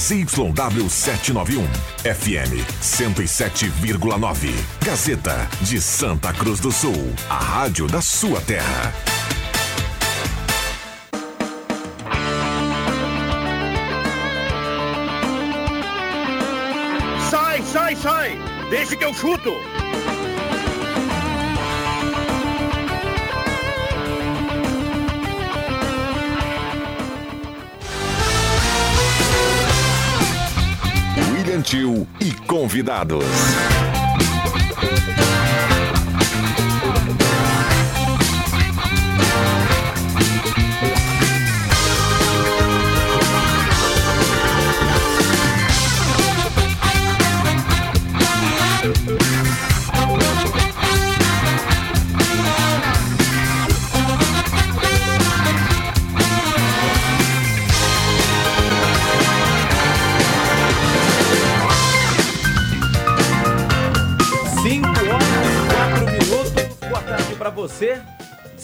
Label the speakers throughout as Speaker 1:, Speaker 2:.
Speaker 1: ZYW 791, FM 107,9. Gazeta de Santa Cruz do Sul, a rádio da sua terra.
Speaker 2: Sai, sai, sai! Deixa que eu chuto!
Speaker 1: Tio e convidados.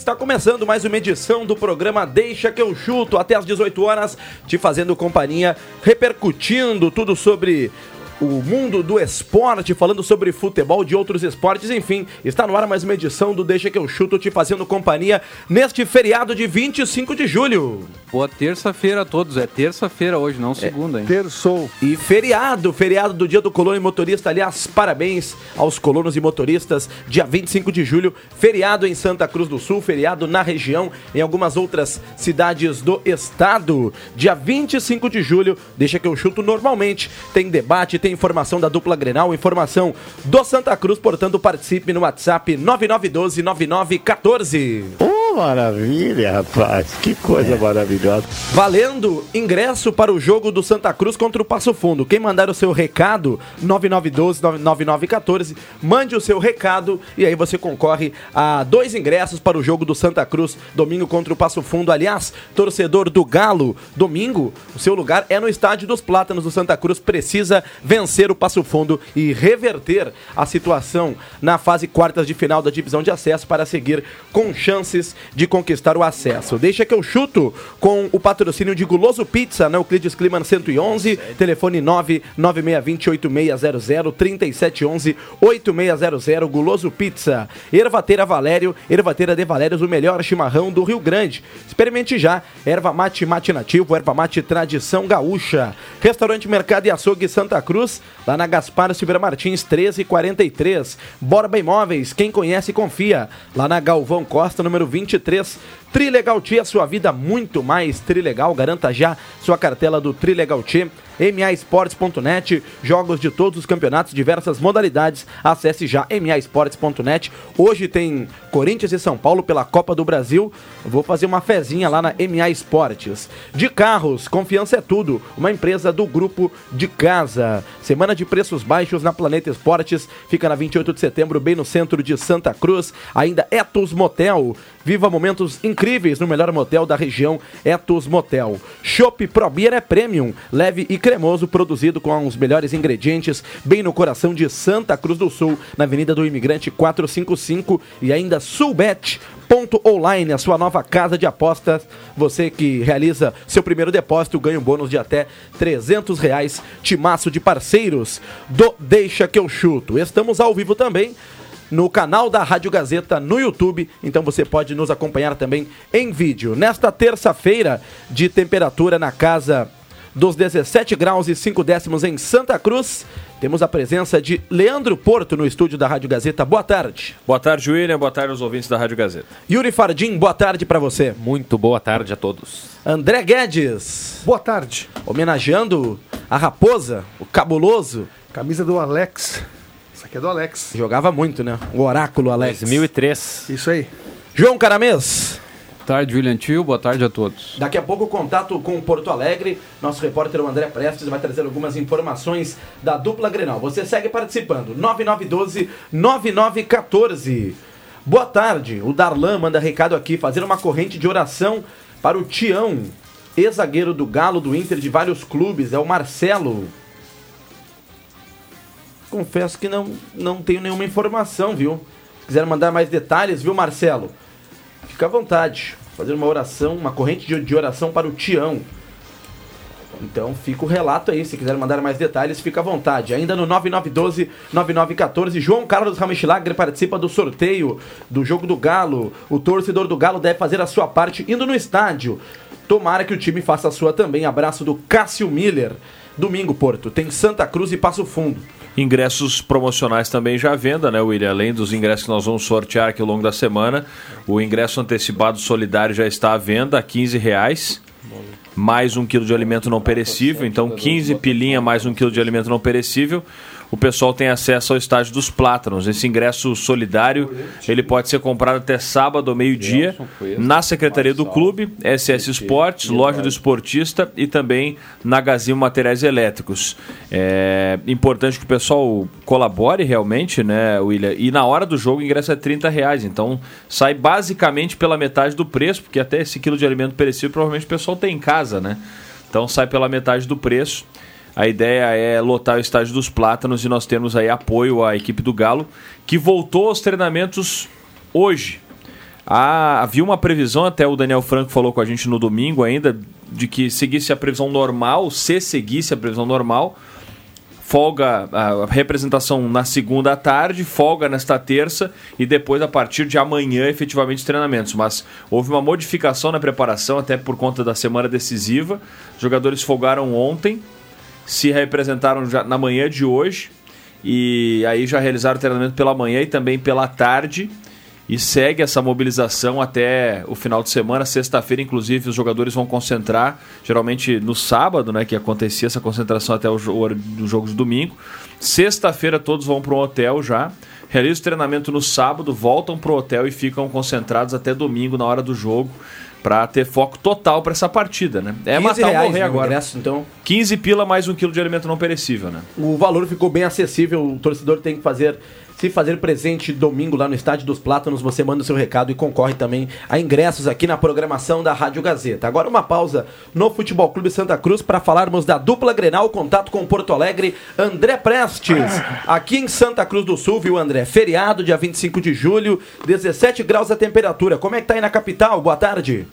Speaker 3: Está começando mais uma edição do programa Deixa que eu chuto até às 18 horas, te fazendo companhia, repercutindo tudo sobre o mundo do esporte, falando sobre futebol, de outros esportes, enfim, está no ar mais uma edição do Deixa que eu chuto, te fazendo companhia neste feriado de 25 de julho.
Speaker 4: Boa terça-feira a todos. É terça-feira hoje, não segunda, hein?
Speaker 5: Terçou.
Speaker 3: E feriado, feriado do Dia do Colono e Motorista. Aliás, parabéns aos colonos e motoristas. Dia 25 de julho, feriado em Santa Cruz do Sul, feriado na região, em algumas outras cidades do estado. Dia 25 de julho, deixa que eu chuto normalmente. Tem debate, tem informação da dupla Grenal, informação do Santa Cruz, portanto, participe no WhatsApp 9912-9914.
Speaker 5: Ô, maravilha, rapaz. Que coisa maravilhosa.
Speaker 3: Valendo ingresso para o jogo do Santa Cruz contra o Passo Fundo. Quem mandar o seu recado, 9912-9914, mande o seu recado e aí você concorre a dois ingressos para o jogo do Santa Cruz, domingo contra o Passo Fundo. Aliás, torcedor do Galo, domingo, o seu lugar é no Estádio dos Plátanos do Santa Cruz. Precisa vencer o Passo Fundo e reverter a situação na fase quartas de final da divisão de acesso para seguir com chances de conquistar o acesso. Deixa que eu chuto com o patrocínio de Guloso Pizza, na Euclides Climan 111, telefone 99620-8600, 3711-8600, Guloso Pizza. Ervateira Valério, Ervateira de Valérios, o melhor chimarrão do Rio Grande. Experimente já, erva mate mate nativo, erva mate tradição gaúcha. Restaurante Mercado e Açougue Santa Cruz, lá na Gaspar Silveira Martins 1343. Borba Imóveis, quem conhece confia. Lá na Galvão Costa, número 23. Trilegal sua vida muito mais Trilegal. Garanta já sua cartela do Trilegal Tia. MAEsportes.net, jogos de todos os campeonatos, diversas modalidades. Acesse já MAEsportes.net. Hoje tem Corinthians e São Paulo pela Copa do Brasil. Vou fazer uma fezinha lá na MA Esportes. De carros, confiança é tudo. Uma empresa do grupo de casa. Semana de preços baixos na Planeta Esportes. Fica na 28 de setembro, bem no centro de Santa Cruz. Ainda Etos Motel. Momentos incríveis no melhor motel da região, Etos Motel. Chopp Pro Beer é premium, leve e cremoso, produzido com os melhores ingredientes, bem no coração de Santa Cruz do Sul, na Avenida do Imigrante 455 e ainda Sulbet. Ponto online, a sua nova casa de apostas. Você que realiza seu primeiro depósito ganha um bônus de até 300 reais. Timaço de parceiros do Deixa que eu chuto. Estamos ao vivo também no canal da Rádio Gazeta no YouTube, então você pode nos acompanhar também em vídeo. Nesta terça-feira, de temperatura na casa dos 17 graus e 5 décimos em Santa Cruz, temos a presença de Leandro Porto no estúdio da Rádio Gazeta. Boa tarde.
Speaker 6: Boa tarde, William. Boa tarde aos ouvintes da Rádio Gazeta.
Speaker 3: Yuri Fardim, boa tarde para você.
Speaker 4: Muito boa tarde a todos.
Speaker 3: André Guedes,
Speaker 5: Boa tarde.
Speaker 3: homenageando a raposa, o cabuloso.
Speaker 5: Camisa do Alex. Isso aqui é do Alex.
Speaker 3: Jogava muito, né? O oráculo Alex.
Speaker 4: 2003.
Speaker 5: Isso aí.
Speaker 3: João Caramês.
Speaker 4: Boa tarde, William Tio. Boa tarde a todos.
Speaker 3: Daqui a pouco o contato com o Porto Alegre. Nosso repórter o André Prestes vai trazer algumas informações da dupla Grenal. Você segue participando. 9912-9914. Boa tarde. O Darlan manda recado aqui, fazendo uma corrente de oração para o Tião, ex-zagueiro do Galo, do Inter, de vários clubes. É o Marcelo. Confesso que não, não tenho nenhuma informação, viu? Se quiser mandar mais detalhes, viu, Marcelo? Fica à vontade. Fazer uma oração, uma corrente de, de oração para o Tião. Então fica o relato aí, se quiser mandar mais detalhes, fica à vontade. Ainda no 9912-9914, João Carlos Ramichilagre participa do sorteio do jogo do Galo. O torcedor do Galo deve fazer a sua parte indo no estádio. Tomara que o time faça a sua também. Abraço do Cássio Miller. Domingo, Porto, tem Santa Cruz e Passo Fundo.
Speaker 6: Ingressos promocionais também já à venda, né, William? Além dos ingressos que nós vamos sortear aqui ao longo da semana, o ingresso antecipado solidário já está à venda a 15 reais mais um quilo de alimento não perecível, então 15 pilinha mais um quilo de alimento não perecível o pessoal tem acesso ao estádio dos Plátanos. Esse ingresso solidário, ele pode ser comprado até sábado meio-dia na Secretaria do Clube, SS Esportes, Loja do Esportista e também na Gazima Materiais Elétricos. É importante que o pessoal colabore realmente, né, William? E na hora do jogo o ingresso é 30 reais, então sai basicamente pela metade do preço, porque até esse quilo de alimento perecível provavelmente o pessoal tem em casa, né? Então sai pela metade do preço. A ideia é lotar o estádio dos Plátanos e nós temos aí apoio à equipe do Galo, que voltou aos treinamentos hoje. Ah, havia uma previsão, até o Daniel Franco falou com a gente no domingo ainda, de que seguisse a previsão normal, se seguisse a previsão normal, folga a representação na segunda à tarde, folga nesta terça e depois a partir de amanhã efetivamente os treinamentos. Mas houve uma modificação na preparação, até por conta da semana decisiva. Os jogadores folgaram ontem, se representaram na manhã de hoje. E aí já realizaram o treinamento pela manhã e também pela tarde. E segue essa mobilização até o final de semana, sexta-feira inclusive os jogadores vão concentrar, geralmente no sábado, né, que acontecia essa concentração até o jogo, do jogo de domingo. Sexta-feira todos vão para um hotel já, realizam o treinamento no sábado, voltam para o hotel e ficam concentrados até domingo na hora do jogo para ter foco total para essa partida, né? É matar ou morrer agora.
Speaker 3: Ingresso, então.
Speaker 6: 15 pila mais um quilo de alimento não perecível, né?
Speaker 3: O valor ficou bem acessível, o torcedor tem que fazer se fazer presente domingo lá no Estádio dos Plátanos, você manda o seu recado e concorre também a ingressos aqui na programação da Rádio Gazeta. Agora uma pausa no Futebol Clube Santa Cruz para falarmos da dupla Grenal, contato com Porto Alegre, André Prestes, aqui em Santa Cruz do Sul, viu André? Feriado, dia 25 de julho, 17 graus a temperatura. Como é que tá aí na capital? Boa tarde.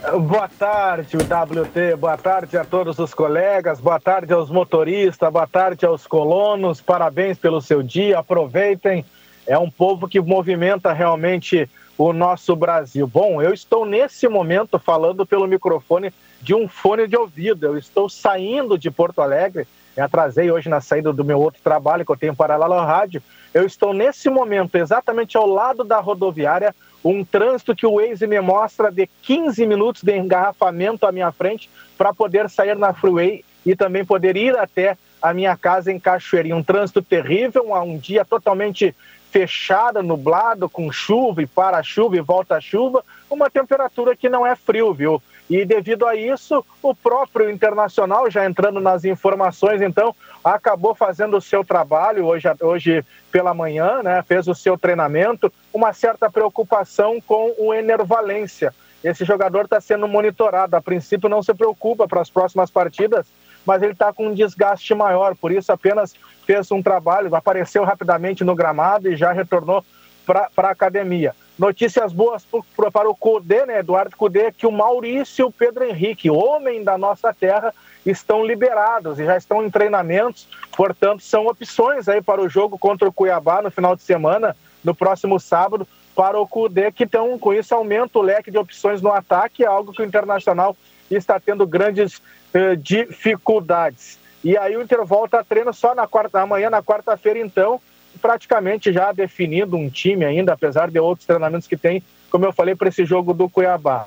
Speaker 7: Boa tarde, WT. Boa tarde a todos os colegas. Boa tarde aos motoristas. Boa tarde aos colonos. Parabéns pelo seu dia. Aproveitem. É um povo que movimenta realmente o nosso Brasil. Bom, eu estou nesse momento falando pelo microfone de um fone de ouvido. Eu estou saindo de Porto Alegre. Me atrasei hoje na saída do meu outro trabalho que eu tenho para lá no rádio. Eu estou nesse momento exatamente ao lado da rodoviária um trânsito que o Waze me mostra de 15 minutos de engarrafamento à minha frente para poder sair na freeway e também poder ir até a minha casa em Cachoeirinha. Um trânsito terrível, um dia totalmente fechado, nublado, com chuva e para-chuva e volta-chuva, uma temperatura que não é frio, viu? E devido a isso, o próprio Internacional, já entrando nas informações, então, acabou fazendo o seu trabalho hoje, hoje pela manhã, né? fez o seu treinamento, uma certa preocupação com o Enervalência. Esse jogador está sendo monitorado. A princípio, não se preocupa para as próximas partidas, mas ele está com um desgaste maior, por isso apenas fez um trabalho, apareceu rapidamente no gramado e já retornou para a academia. Notícias boas para o Cudê, né, Eduardo Cudê, que o Maurício e o Pedro Henrique, homem da nossa terra, estão liberados e já estão em treinamentos, portanto, são opções aí para o jogo contra o Cuiabá no final de semana, no próximo sábado, para o Cudê, que então, com isso aumenta o leque de opções no ataque, é algo que o Internacional está tendo grandes eh, dificuldades. E aí o Inter volta a treino só na quarta, amanhã, na quarta-feira, então, praticamente já definindo um time ainda, apesar de outros treinamentos que tem, como eu falei, para esse jogo do Cuiabá.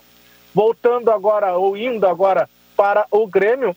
Speaker 7: Voltando agora, ou indo agora para o Grêmio,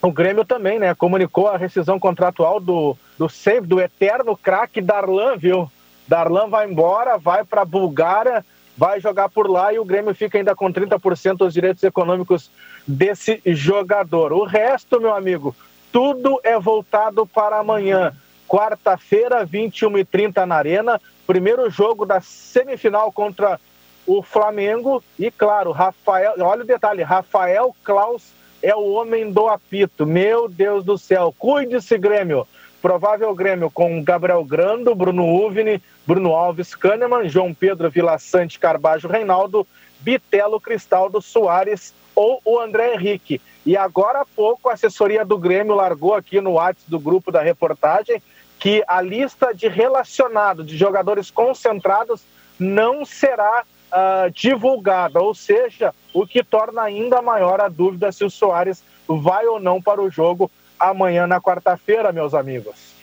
Speaker 7: o Grêmio também, né, comunicou a rescisão contratual do, do do eterno craque Darlan, viu? Darlan vai embora, vai para a Bulgária, vai jogar por lá e o Grêmio fica ainda com 30% dos direitos econômicos desse jogador. O resto, meu amigo, tudo é voltado para amanhã quarta-feira, 21h30 na Arena. Primeiro jogo da semifinal contra o Flamengo. E, claro, Rafael. Olha o detalhe: Rafael Klaus é o homem do apito. Meu Deus do céu. Cuide-se, Grêmio. Provável Grêmio com Gabriel Grando, Bruno Uvini, Bruno Alves Kahneman, João Pedro Vila Sante Carbajo Reinaldo, Bitelo Cristaldo Soares ou o André Henrique. E agora há pouco a assessoria do Grêmio largou aqui no WhatsApp do grupo da reportagem que a lista de relacionados, de jogadores concentrados, não será uh, divulgada, ou seja, o que torna ainda maior a dúvida se o Soares vai ou não para o jogo amanhã na quarta-feira, meus amigos.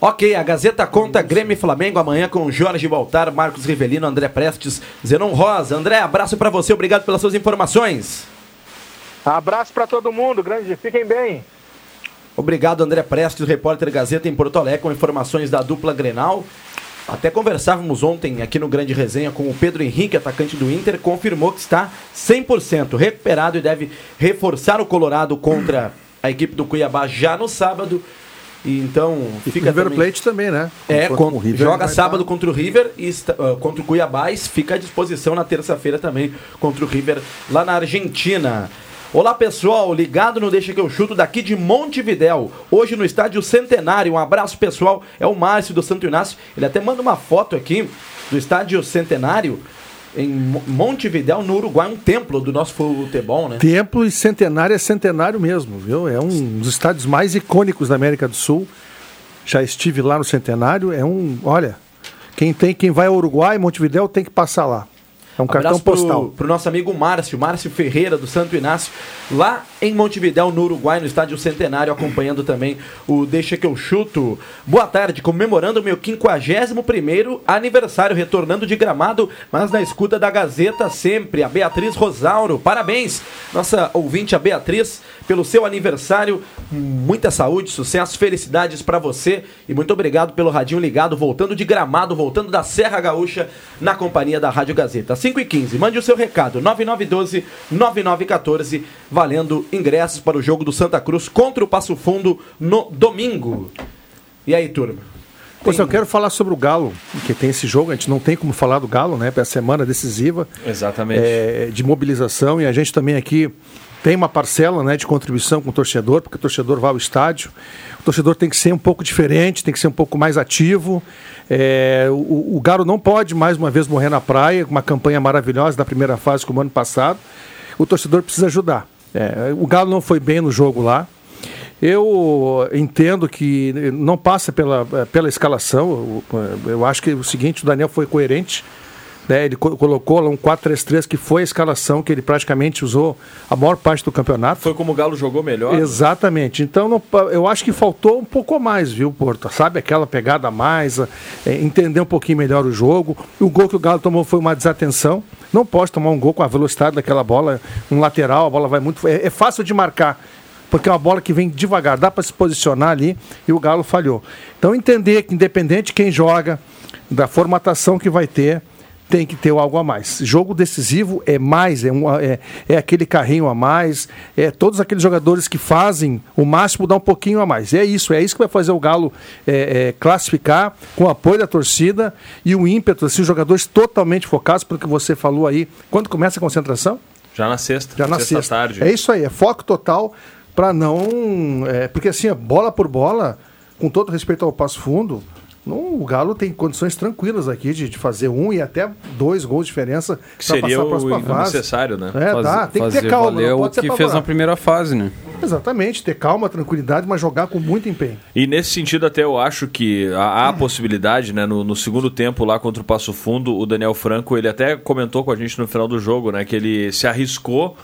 Speaker 3: Ok, a Gazeta conta Grêmio e Flamengo amanhã com Jorge Baltar, Marcos Rivelino, André Prestes, Zenon Rosa. André, abraço para você, obrigado pelas suas informações.
Speaker 7: Abraço para todo mundo, grande, fiquem bem.
Speaker 3: Obrigado, André Prestes, repórter Gazeta em Porto Alegre, com informações da dupla Grenal. Até conversávamos ontem aqui no Grande Resenha com o Pedro Henrique, atacante do Inter, confirmou que está 100% recuperado e deve reforçar o Colorado contra a equipe do Cuiabá já no sábado. E então
Speaker 8: e fica River também... Plate também, né?
Speaker 3: É, com, joga sábado estar... contra o River e uh, contra o Cuiabá e fica à disposição na terça-feira também contra o River lá na Argentina. Olá pessoal, ligado no Deixa que eu chuto daqui de Montevidéu. Hoje no estádio Centenário. Um abraço pessoal. É o Márcio do Santo Inácio. Ele até manda uma foto aqui do estádio Centenário em Montevidéu, no Uruguai, um templo do nosso futebol, né?
Speaker 8: Templo e centenário é centenário mesmo, viu? É um dos estádios mais icônicos da América do Sul. Já estive lá no centenário, é um, olha, quem tem, quem vai ao Uruguai, Montevidéu tem que passar lá. É um cartão postal.
Speaker 3: Para o nosso amigo Márcio, Márcio Ferreira, do Santo Inácio, lá em Montevidéu, no Uruguai, no Estádio Centenário, acompanhando também o Deixa que eu chuto. Boa tarde, comemorando o meu 51 aniversário, retornando de gramado, mas na escuta da Gazeta sempre. A Beatriz Rosauro, parabéns, nossa ouvinte, a Beatriz, pelo seu aniversário. Muita saúde, sucesso, felicidades para você e muito obrigado pelo radinho ligado, voltando de gramado, voltando da Serra Gaúcha, na companhia da Rádio Gazeta. 5 e 15. Mande o seu recado. 9912-9914. Valendo ingressos para o jogo do Santa Cruz contra o Passo Fundo no domingo. E aí, turma?
Speaker 8: Pois eu quero falar sobre o Galo, que tem esse jogo, a gente não tem como falar do Galo, né? Para a semana decisiva.
Speaker 6: Exatamente.
Speaker 8: É, de mobilização, e a gente também aqui tem uma parcela né, de contribuição com o torcedor, porque o torcedor vai ao estádio. O torcedor tem que ser um pouco diferente, tem que ser um pouco mais ativo. É, o, o Galo não pode mais uma vez morrer na praia, uma campanha maravilhosa da primeira fase como ano passado. O torcedor precisa ajudar. É, o Galo não foi bem no jogo lá. Eu entendo que não passa pela, pela escalação. Eu, eu acho que o seguinte, o Daniel foi coerente né, ele co colocou lá um 4-3-3 que foi a escalação que ele praticamente usou a maior parte do campeonato.
Speaker 6: Foi como o Galo jogou melhor?
Speaker 8: Exatamente. Então não, eu acho que faltou um pouco mais, viu, Porto? Sabe aquela pegada a mais, é, entender um pouquinho melhor o jogo. O gol que o Galo tomou foi uma desatenção. Não pode tomar um gol com a velocidade daquela bola, um lateral, a bola vai muito. É, é fácil de marcar porque é uma bola que vem devagar, dá para se posicionar ali e o Galo falhou. Então entender que independente de quem joga, da formatação que vai ter, tem que ter algo a mais. Jogo decisivo é mais, é, um, é, é, aquele carrinho a mais, é todos aqueles jogadores que fazem o máximo dar um pouquinho a mais. É isso, é isso que vai fazer o Galo é, é, classificar com o apoio da torcida e o ímpeto, assim, os jogadores totalmente focados, porque você falou aí. Quando começa a concentração?
Speaker 6: Já na sexta.
Speaker 8: Já na sexta, sexta tarde. É isso aí, é foco total para não. É, porque assim, bola por bola, com todo respeito ao passo fundo o Galo tem condições tranquilas aqui de, de, fazer um e até dois gols de diferença
Speaker 6: que seria o necessário, né?
Speaker 8: É, dá, tem que ter calma.
Speaker 4: Não o que fez na primeira fase, né?
Speaker 8: Exatamente, ter calma, tranquilidade, mas jogar com muito empenho.
Speaker 6: E nesse sentido até eu acho que há, há possibilidade, né? No, no, segundo tempo lá contra o Passo Fundo, o Daniel Franco, ele até comentou com a gente no final do jogo, né? Que ele se arriscou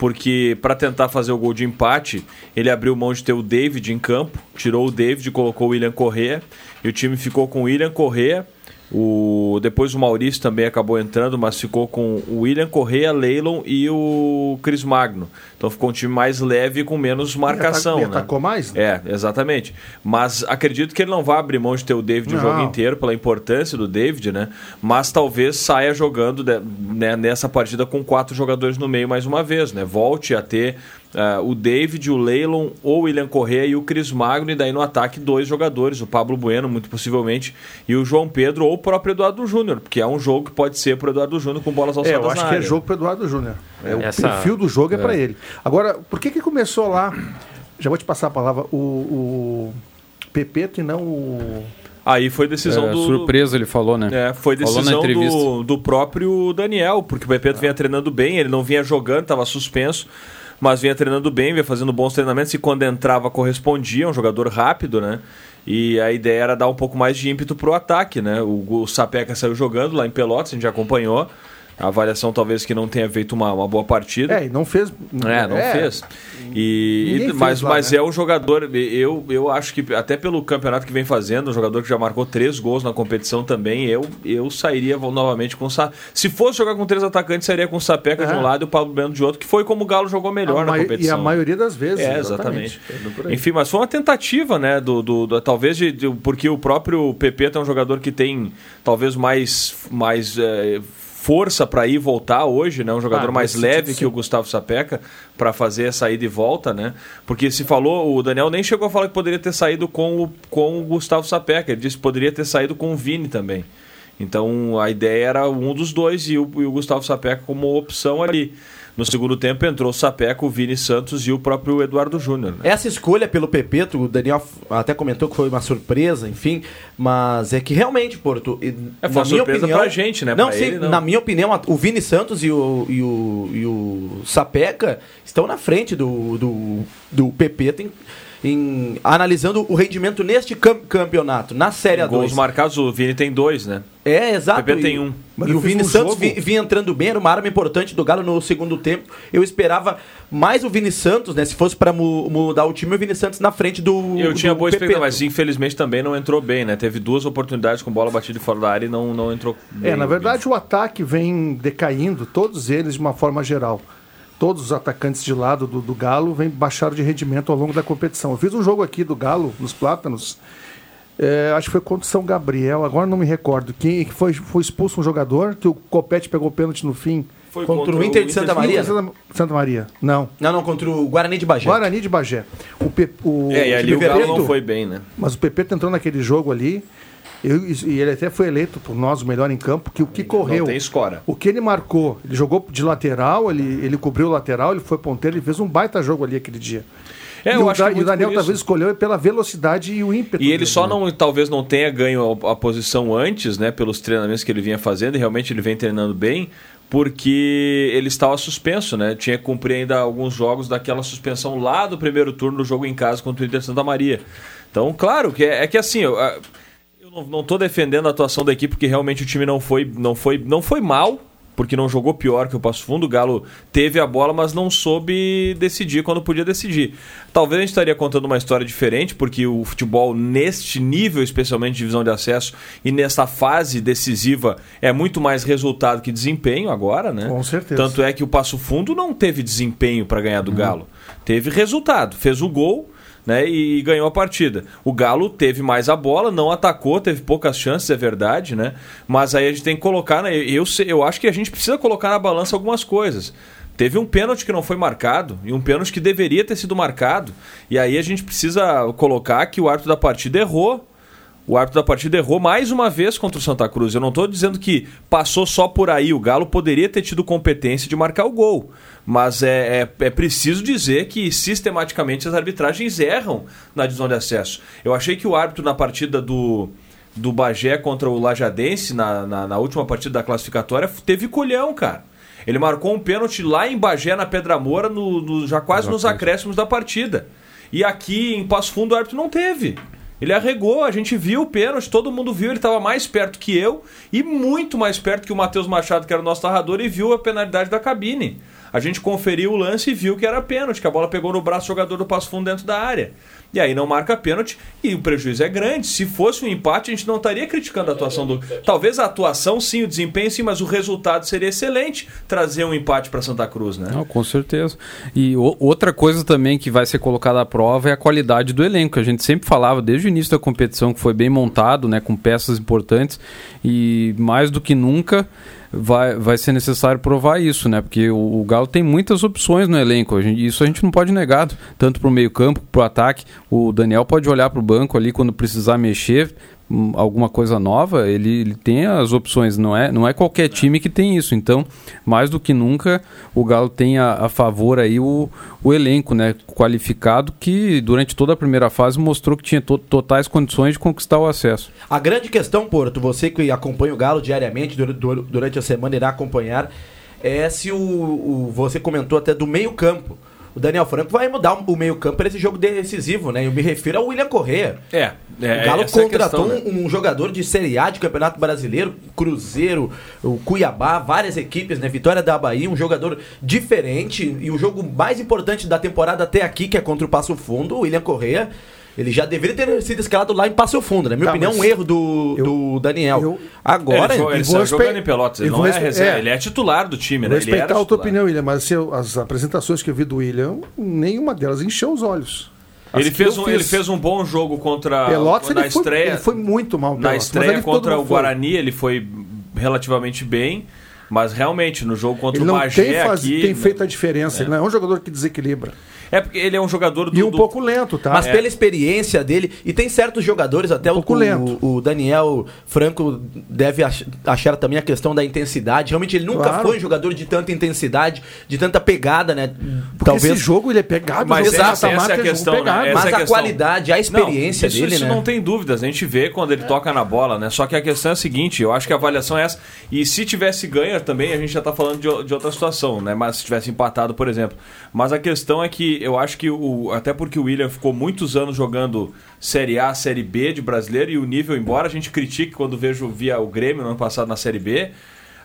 Speaker 6: porque para tentar fazer o gol de empate, ele abriu mão de ter o David em campo, tirou o David colocou o William Correa, e o time ficou com o William Correa, o, depois o Maurício também acabou entrando, mas ficou com o William Correa, Leilon e o Cris Magno. Então ficou um time mais leve e com menos marcação. Ele
Speaker 8: atacou
Speaker 6: né?
Speaker 8: mais?
Speaker 6: Né? É, exatamente. Mas acredito que ele não vai abrir mão de ter o David não. o jogo inteiro, pela importância do David, né? Mas talvez saia jogando né, nessa partida com quatro jogadores no meio mais uma vez, né? Volte a ter Uh, o David, o Leilon, o William Correa e o Cris Magno, e daí no ataque dois jogadores, o Pablo Bueno, muito possivelmente, e o João Pedro ou o próprio Eduardo Júnior, porque é um jogo que pode ser para o Eduardo Júnior com bolas alçadas
Speaker 8: é, eu acho que é jogo para o Eduardo Júnior. É, o Essa... perfil do jogo é, é. para ele. Agora, por que que começou lá? Já vou te passar a palavra. O, o Pepeto e não o
Speaker 6: Aí foi decisão é, do.
Speaker 4: Surpresa, ele falou, né?
Speaker 6: É, foi decisão do, do próprio Daniel, porque o Pepeto vinha treinando bem, ele não vinha jogando, estava suspenso mas vinha treinando bem, vinha fazendo bons treinamentos e quando entrava correspondia, um jogador rápido, né? E a ideia era dar um pouco mais de ímpeto pro ataque, né? O, o Sapeca saiu jogando lá em Pelotas, a gente acompanhou. A avaliação talvez que não tenha feito uma, uma boa partida.
Speaker 8: É, e não fez.
Speaker 6: É, não fez. E, e-
Speaker 8: fez
Speaker 6: mas,
Speaker 8: lá,
Speaker 6: mas
Speaker 8: né?
Speaker 6: é um jogador, eu, eu acho que até pelo campeonato que vem fazendo, um jogador que já marcou três gols na competição também, eu, eu sairia novamente com o. Se fosse jogar com três atacantes, sairia com o Sapeca de
Speaker 8: É.
Speaker 6: um lado e o Pablo Bueno de outro, que foi como o Galo jogou melhor
Speaker 8: A
Speaker 6: na competição.
Speaker 8: E a maioria das vezes.
Speaker 6: É, exatamente.
Speaker 8: Aí.
Speaker 6: Enfim, mas foi uma tentativa, né? Do, do, do- talvez de, de- porque o próprio PP é um jogador que tem talvez mais, mais eh, força para ir e voltar hoje, né? Um jogador
Speaker 8: Ah,
Speaker 6: mais leve que o. Gustavo Sapeca para fazer essa ida e volta, né? Porque se falou, o Daniel nem chegou a falar que poderia ter saído com o, com o Gustavo Sapeca, ele disse que poderia ter saído com o Vini também. Então a ideia era um dos dois e o, e o Gustavo Sapeca como opção ali. No segundo tempo entrou o Sapeca, o Vini Santos e o próprio Eduardo Júnior. né?
Speaker 3: Essa escolha pelo PP, o Daniel até comentou que foi uma surpresa, enfim, mas é que realmente, Porto.
Speaker 6: É, foi uma surpresa pra gente, né?
Speaker 3: Não,
Speaker 6: Pra
Speaker 3: sim,
Speaker 6: ele, não.
Speaker 3: na minha opinião, o Vini Santos e o, e o, e o Sapeca estão na frente do, do, do PP tem, em, analisando o rendimento neste cam- campeonato, na Série
Speaker 6: Gols
Speaker 3: A2.
Speaker 6: marcados, o Vini tem dois, né?
Speaker 3: É, exato.
Speaker 6: O PP tem
Speaker 3: E-
Speaker 6: um.
Speaker 3: E
Speaker 8: ele
Speaker 3: o Vini
Speaker 8: um
Speaker 3: Santos
Speaker 8: jogo-
Speaker 3: vi- vinha entrando bem, era uma arma importante do Galo no segundo tempo. Eu esperava mais o Vini Santos, né? Se fosse pra mu- mudar o time, o Vini Santos na frente do.
Speaker 6: Eu tinha
Speaker 3: do
Speaker 6: boa
Speaker 3: PP.
Speaker 6: expectativa, mas infelizmente também não entrou bem, né? Teve duas oportunidades com bola batida fora da área e não, não entrou bem.
Speaker 8: É, na verdade o ataque vem decaindo, todos eles de uma forma geral. Todos os atacantes de lado do, do Galo vêm baixaram de rendimento ao longo da competição. Eu fiz um jogo aqui do Galo, nos Plátanos, é, acho que foi contra o São Gabriel, agora não me recordo. Quem que foi, foi expulso um jogador, que o Copete pegou o pênalti no fim.
Speaker 6: Foi
Speaker 3: Contra o Inter de Santa Maria?
Speaker 8: Santa, Santa Maria. Não.
Speaker 3: Não, não, contra o Guarani de Bagé.
Speaker 8: Guarani de Bagé. O, Pe- o,
Speaker 6: É, e ali o
Speaker 8: Pepeto-
Speaker 6: Galo não foi bem, né?
Speaker 8: Mas o PP entrou naquele jogo ali, eu- e ele até foi eleito por nós o melhor em campo, que o que correu.
Speaker 6: Não tem escora.
Speaker 8: O que ele marcou, ele jogou de lateral, ele, ele cobriu o lateral, ele foi ponteiro, ele fez um baita jogo ali aquele dia.
Speaker 6: É,
Speaker 8: e,
Speaker 6: eu
Speaker 8: o,
Speaker 6: acho
Speaker 8: Da-
Speaker 6: que
Speaker 8: e o Daniel talvez escolheu pela velocidade e o ímpeto.
Speaker 6: E ele
Speaker 8: dele,
Speaker 6: só
Speaker 8: né?
Speaker 6: não, talvez não tenha ganho a, a posição antes, né, pelos treinamentos que ele vinha fazendo, e realmente ele vem treinando bem, porque ele estava suspenso, né? Tinha que cumprir ainda alguns jogos daquela suspensão lá do primeiro turno do jogo em casa contra o Inter Santa Maria. Então, claro, que é, é que assim, eu, a- eu não, tô defendendo a atuação da equipe, porque realmente o time não foi, não foi, não foi mal, porque não jogou pior que o Passo Fundo. O Galo teve a bola, mas não soube decidir quando podia decidir. Talvez a gente estaria contando uma história diferente, porque o futebol, neste nível, especialmente de divisão de acesso, e nessa fase decisiva, é muito mais resultado que desempenho agora, né?
Speaker 8: Com certeza.
Speaker 6: Tanto é que o Passo Fundo não teve desempenho para ganhar do Galo. Teve resultado, fez o gol. Né, e ganhou a partida. O Galo teve mais a bola, não atacou, teve poucas chances, é verdade, né? Mas aí a gente tem que colocar, né? Eu, eu acho que a gente precisa colocar na balança algumas coisas. Teve um pênalti que não foi marcado e um pênalti que deveria ter sido marcado. E aí a gente precisa colocar que o árbitro da partida errou. O árbitro da partida errou mais uma vez contra o Santa Cruz. Eu não estou dizendo que passou só por aí. O Galo poderia ter tido competência de marcar o gol. Mas é, é, é preciso dizer que sistematicamente as arbitragens erram na divisão de acesso. Eu achei que o árbitro na partida do, do Bagé contra o Lajadense, na, na, na última partida da classificatória, teve colhão, cara. Ele marcou um pênalti lá em Bagé, na Pedra Moura, no, no- já quase nos acréscimos da partida. E aqui em Passo Fundo o árbitro não teve. Ele arregou, a gente viu o pênalti, todo mundo viu, ele estava mais perto que eu e muito mais perto que o Matheus Machado, que era o nosso narrador, e viu a penalidade da cabine. A gente conferiu o lance e viu que era pênalti, que a bola pegou no braço do jogador do Passo Fundo dentro da área. E aí não marca pênalti e o prejuízo é grande. Se fosse um empate, a gente não estaria criticando a atuação do. Talvez a atuação sim, o desempenho sim, mas o resultado seria excelente trazer um empate para Santa Cruz, né?
Speaker 4: Não, com certeza. E outra coisa também que vai ser colocada à prova é a qualidade do elenco. A gente sempre falava desde o início da competição que foi bem montado, né, com peças importantes e mais do que nunca vai, vai ser necessário provar isso, né? Porque o, o Galo tem muitas opções no elenco. A gente- isso a gente não pode negar, tanto para o meio campo, para o ataque. O Daniel pode olhar para o banco ali quando precisar mexer alguma coisa nova, ele, ele tem as opções, não é, não é qualquer time que tem isso. Então, mais do que nunca, o Galo tem a, a favor aí o, o elenco, né, qualificado que durante toda a primeira fase mostrou que tinha to- totais condições de conquistar o acesso.
Speaker 3: A grande questão, Porto, você que acompanha o Galo diariamente, dur- dur- durante a semana irá acompanhar, é se o, o- você comentou até do meio campo. O Daniel Franco vai mudar o meio-campo para esse jogo decisivo, né? Eu me refiro ao William Correa.
Speaker 6: É, é
Speaker 3: o Galo
Speaker 6: é
Speaker 3: contratou
Speaker 6: questão, né?
Speaker 3: um, um jogador de Série A de Campeonato Brasileiro, Cruzeiro, o Cuiabá, várias equipes, né? Vitória da Bahia, um jogador diferente e o jogo mais importante da temporada até aqui, que é contra o Passo Fundo, o William Correa. Ele já deveria ter sido escalado lá em Passo Fundo, né? Minha
Speaker 8: Tá,
Speaker 3: opinião, um erro do,
Speaker 8: eu-
Speaker 3: do Daniel.
Speaker 8: eu-
Speaker 3: Agora,
Speaker 6: ele, foi- ele
Speaker 8: e respe-
Speaker 6: jogando em Pelotas, ele não é reserva,
Speaker 8: é.
Speaker 6: ele é titular do time, né? Ele era
Speaker 8: respeitar a tua
Speaker 6: titular.
Speaker 8: opinião, William, mas assim, eu- as apresentações que eu vi do William, nenhuma delas encheu os olhos. As
Speaker 6: Ele fez, um,
Speaker 8: fiz.
Speaker 6: ele fez um bom jogo contra
Speaker 8: Pelotas,
Speaker 6: na
Speaker 8: ele foi,
Speaker 6: estreia.
Speaker 8: ele foi muito mal.
Speaker 6: na
Speaker 8: Pelotas, mas
Speaker 6: estreia contra o
Speaker 8: mundo foi.
Speaker 6: Guarani, ele foi relativamente bem, mas realmente no jogo contra
Speaker 8: Ele
Speaker 6: o Bagé
Speaker 8: tem, faz-
Speaker 6: aqui,
Speaker 8: tem feito a diferença. Ele não é um jogador que desequilibra.
Speaker 6: É porque ele é um jogador do,
Speaker 8: E um
Speaker 6: do-
Speaker 8: pouco lento, tá?
Speaker 3: Mas
Speaker 6: É.
Speaker 3: pela experiência dele, e tem certos jogadores, até
Speaker 8: Um
Speaker 3: o,
Speaker 8: pouco lento.
Speaker 3: o, o Daniel Franco deve ach- achar também a questão da intensidade. Realmente ele nunca
Speaker 8: Claro.
Speaker 3: foi um jogador de tanta intensidade, de tanta pegada, né?
Speaker 8: Porque
Speaker 3: Talvez.
Speaker 8: esse jogo ele é pegado,
Speaker 6: Mas
Speaker 8: o
Speaker 6: essa- essa é a questão, né?
Speaker 8: pegado.
Speaker 6: Essa
Speaker 3: Mas
Speaker 6: é a
Speaker 3: a qualidade, a experiência
Speaker 6: não, isso,
Speaker 3: dele,
Speaker 6: isso
Speaker 3: né?
Speaker 6: não tem dúvidas, a gente vê quando ele toca na bola, né? Só que a questão é a seguinte, eu acho que a avaliação é essa. E se tivesse ganho também, a gente já tá falando de, o- de outra situação, né? Mas se tivesse empatado, por exemplo. Mas a questão é que eu acho que o. Até porque o William ficou muitos anos jogando Série A, Série B de brasileiro, e o nível, embora a gente critique quando vejo via o Grêmio no ano passado na Série B.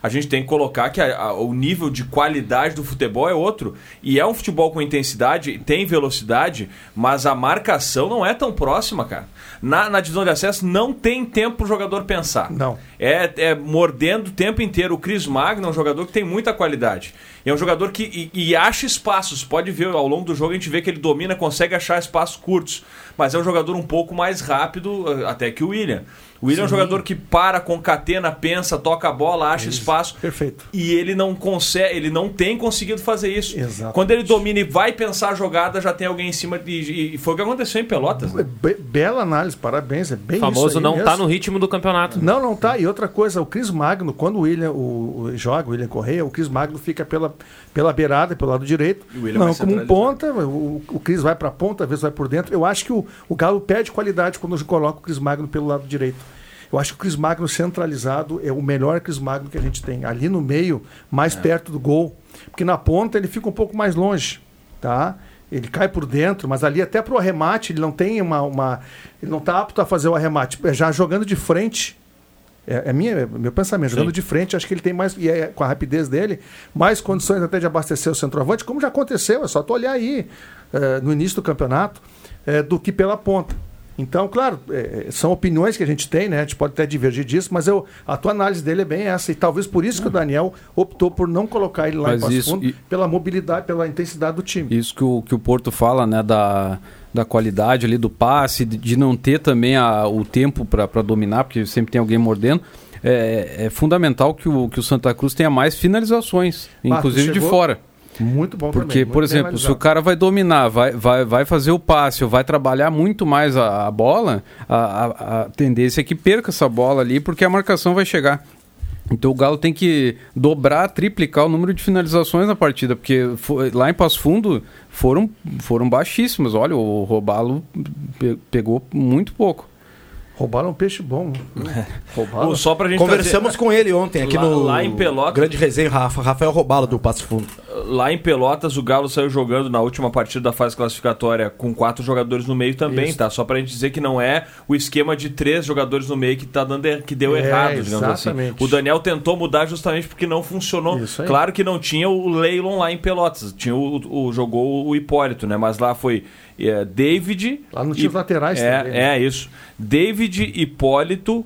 Speaker 6: A gente tem que colocar que a- a- o nível de qualidade do futebol é outro. E é um futebol com intensidade, tem velocidade, mas a marcação não é tão próxima, cara. Na, na divisão de acesso não tem tempo pro jogador pensar.
Speaker 8: Não.
Speaker 6: É, é mordendo o tempo inteiro. O Cris Magno é um jogador que tem muita qualidade. É um jogador que e, e acha espaços. Pode ver ao longo do jogo a gente vê que ele domina, consegue achar espaços curtos. Mas é um jogador um pouco mais rápido eh, até que o William. O William é um jogador que para, concatena, pensa, toca a bola, acha espaço.
Speaker 8: Perfeito.
Speaker 6: E ele não consegue, ele não tem conseguido fazer isso.
Speaker 8: Exatamente.
Speaker 6: Quando ele domina e vai pensar a jogada, já tem alguém em cima. E, e foi o que aconteceu em Pelotas. né?
Speaker 8: Be- bela análise, parabéns. É bem
Speaker 9: O famoso
Speaker 8: isso aí
Speaker 9: não
Speaker 8: mesmo.
Speaker 9: tá no ritmo do campeonato.
Speaker 8: Não, não tá. E outra coisa, o Cris Magno, quando o William o, o- joga, o William Correia, o Cris Magno fica pela, pela beirada, pelo lado direito.
Speaker 6: E o William
Speaker 8: Não,
Speaker 6: vai
Speaker 8: como um ponta, o, o Cris vai pra ponta, às vezes vai por dentro. Eu acho que o, o Galo perde qualidade quando coloca o Cris Magno pelo lado direito. Eu acho que o Cris Magno centralizado é o melhor Cris Magno que a gente tem. Ali no meio, mais perto do gol. Porque na ponta ele fica um pouco mais longe, tá? Ele cai por dentro, mas ali até pro arremate ele não tem uma, uma ele não tá apto a fazer o arremate. É Já jogando de frente, é, é minha, é meu pensamento. Jogando de frente, acho que ele tem mais, e é, com a rapidez dele, mais condições até de abastecer o centroavante, como já aconteceu, é só tu olhar aí é, no início do campeonato, é, do que pela ponta. Então, claro, é, são opiniões que a gente tem, né? A gente pode até divergir disso, mas eu, a tua análise dele é bem essa. E talvez por isso que o Daniel optou por não colocar ele lá
Speaker 4: Mas
Speaker 8: em Passo
Speaker 4: isso-
Speaker 8: Fundo,
Speaker 4: e-
Speaker 8: pela mobilidade, pela intensidade do time.
Speaker 4: Isso que o, que o Porto fala, né, da, da qualidade ali do passe, de, de não ter também a, o tempo para dominar, porque sempre tem alguém mordendo. É, é fundamental que o, que o Santa Cruz tenha mais finalizações, inclusive de fora.
Speaker 8: Muito bom também,
Speaker 4: Porque,
Speaker 8: muito
Speaker 4: por exemplo, se o cara vai dominar, vai, vai, vai fazer o passe, ou vai trabalhar muito mais a, a bola, a, a- a tendência é que perca essa bola ali, porque a marcação vai chegar. Então o Galo tem que dobrar, triplicar o número de finalizações na partida, porque fo- lá em Passo Fundo foram, foram baixíssimas. Olha, o Robalo pe- pegou muito pouco.
Speaker 8: Roubaram um peixe bom. Roubaram.
Speaker 6: Ou só pra gente
Speaker 3: Conversamos com ele ontem aqui
Speaker 6: Lá-
Speaker 3: no
Speaker 6: lá em Pelotas-
Speaker 3: Grande Resenha, Rafa, Rafael Robalo do Passo Fundo.
Speaker 6: Lá em Pelotas, o Galo saiu jogando na última partida da fase classificatória com quatro jogadores no meio também,
Speaker 8: Isso.
Speaker 6: tá? Só pra gente dizer que não é o esquema de três jogadores no meio que tá dando er- que deu
Speaker 8: É,
Speaker 6: errado, digamos assim.
Speaker 8: exatamente.
Speaker 6: O Daniel tentou mudar justamente porque não funcionou.
Speaker 8: Isso aí.
Speaker 6: Claro que não tinha o Leilon lá em Pelotas, tinha o, o- jogou o Hipólito, né? Mas lá foi é, David.
Speaker 8: Lá não tinha os laterais
Speaker 6: é,
Speaker 8: também, né?
Speaker 6: É, isso. David, Hipólito,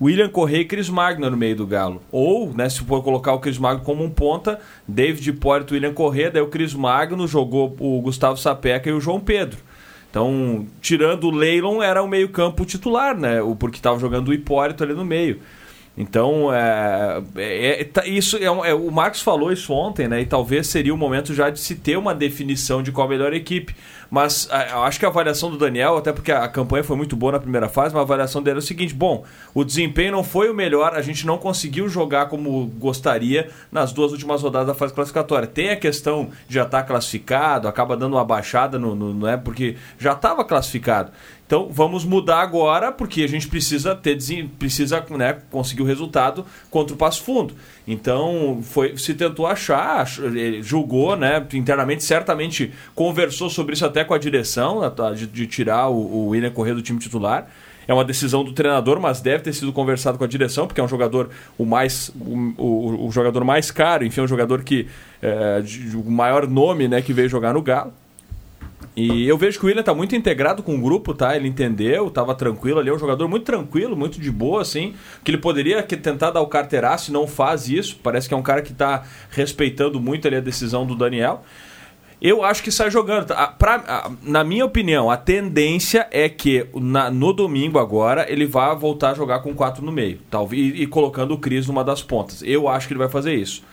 Speaker 6: William Correia e Cris Magno no meio do Galo. Ou, né, se for colocar o Cris Magno como um ponta, David Hipólito, William Correia, daí o Cris Magno jogou o Gustavo Sapeca e o João Pedro. Então, tirando o Leilon, era o meio-campo titular, né? Porque estava jogando o Hipólito ali no meio. Então, é, é- é- tá- isso é, é- o Marcos falou isso ontem, né? E talvez seria o momento já de se ter uma definição de qual a melhor equipe. Mas eu acho que a avaliação do Daniel, até porque a, a campanha foi muito boa na primeira fase, mas a avaliação dele é o seguinte: bom, o desempenho não foi o melhor, a gente não conseguiu jogar como gostaria nas duas últimas rodadas da fase classificatória. Tem a questão de já estar classificado, acaba dando uma baixada no, no, não é porque já estava classificado. Então vamos mudar agora, porque a gente precisa ter precisa né, conseguir o resultado contra o Passo Fundo. Então foi, se tentou achar, ach- ele julgou né, internamente, certamente conversou sobre isso até com a direção, de, de tirar o, o William Corrêa do time titular. É uma decisão do treinador, mas deve ter sido conversado com a direção, porque é um jogador o mais o, o- o jogador mais caro, enfim, é um jogador que é, de- o maior nome, né, que veio jogar no Galo. E eu vejo que o William tá muito integrado com o grupo, tá? Ele entendeu, tava tranquilo ali, é um jogador muito tranquilo, muito de boa, assim. Que ele poderia tentar dar o carteiraço e não faz isso. Parece que é um cara que tá respeitando muito ali a decisão do Daniel. Eu acho que sai jogando. tá? A- pra- a- na minha opinião, a tendência é que na- no domingo agora ele vá voltar a jogar com quatro no meio. Talvez, e, e colocando o Cris numa das pontas. Eu acho que ele vai fazer isso.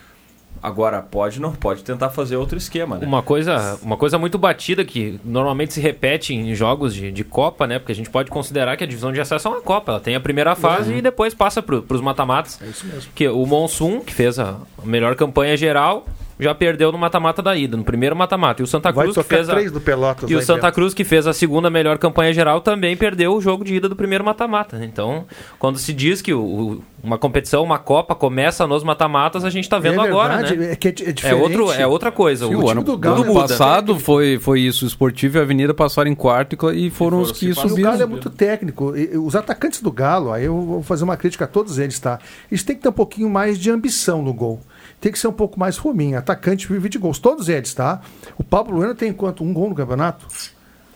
Speaker 6: Agora, pode não pode tentar fazer outro esquema, né?
Speaker 9: Uma coisa, uma coisa muito batida que normalmente se repete em jogos de, de Copa, né? Porque a gente pode considerar que a divisão de acesso é uma Copa. Ela tem a primeira fase e depois passa para os mata-matas. É isso mesmo. Que o Monsun, que fez a melhor campanha geral, já perdeu no mata-mata da ida, no primeiro mata-mata. E o Santa Cruz que fez a...
Speaker 8: três do Pelotas.
Speaker 9: E o Santa. Cruz, que fez a segunda melhor campanha geral, também perdeu o jogo de ida do primeiro mata-mata. Então, quando se diz que o- o- uma competição, uma Copa, começa nos mata-matas, a gente está vendo
Speaker 8: É
Speaker 9: agora,
Speaker 8: verdade,
Speaker 9: né?
Speaker 8: É, que é, é
Speaker 9: É,
Speaker 8: diferente.
Speaker 9: outro, é outra coisa.
Speaker 4: Sim,
Speaker 9: o
Speaker 4: o ano,
Speaker 8: do Galo
Speaker 4: ano
Speaker 8: é
Speaker 4: passado foi, foi isso. O Esportivo e a Avenida passaram em quarto e e foram os que.
Speaker 8: E o
Speaker 4: subiram.
Speaker 8: Galo é muito técnico. E- e Os atacantes do Galo, aí eu vou fazer uma crítica a todos eles, tá? Eles têm que ter um pouquinho mais de ambição no gol. Tem que ser um pouco mais fominho. Atacante vive de gols. Todos eles, tá? O Pablo Bueno tem quanto? Um gol no campeonato?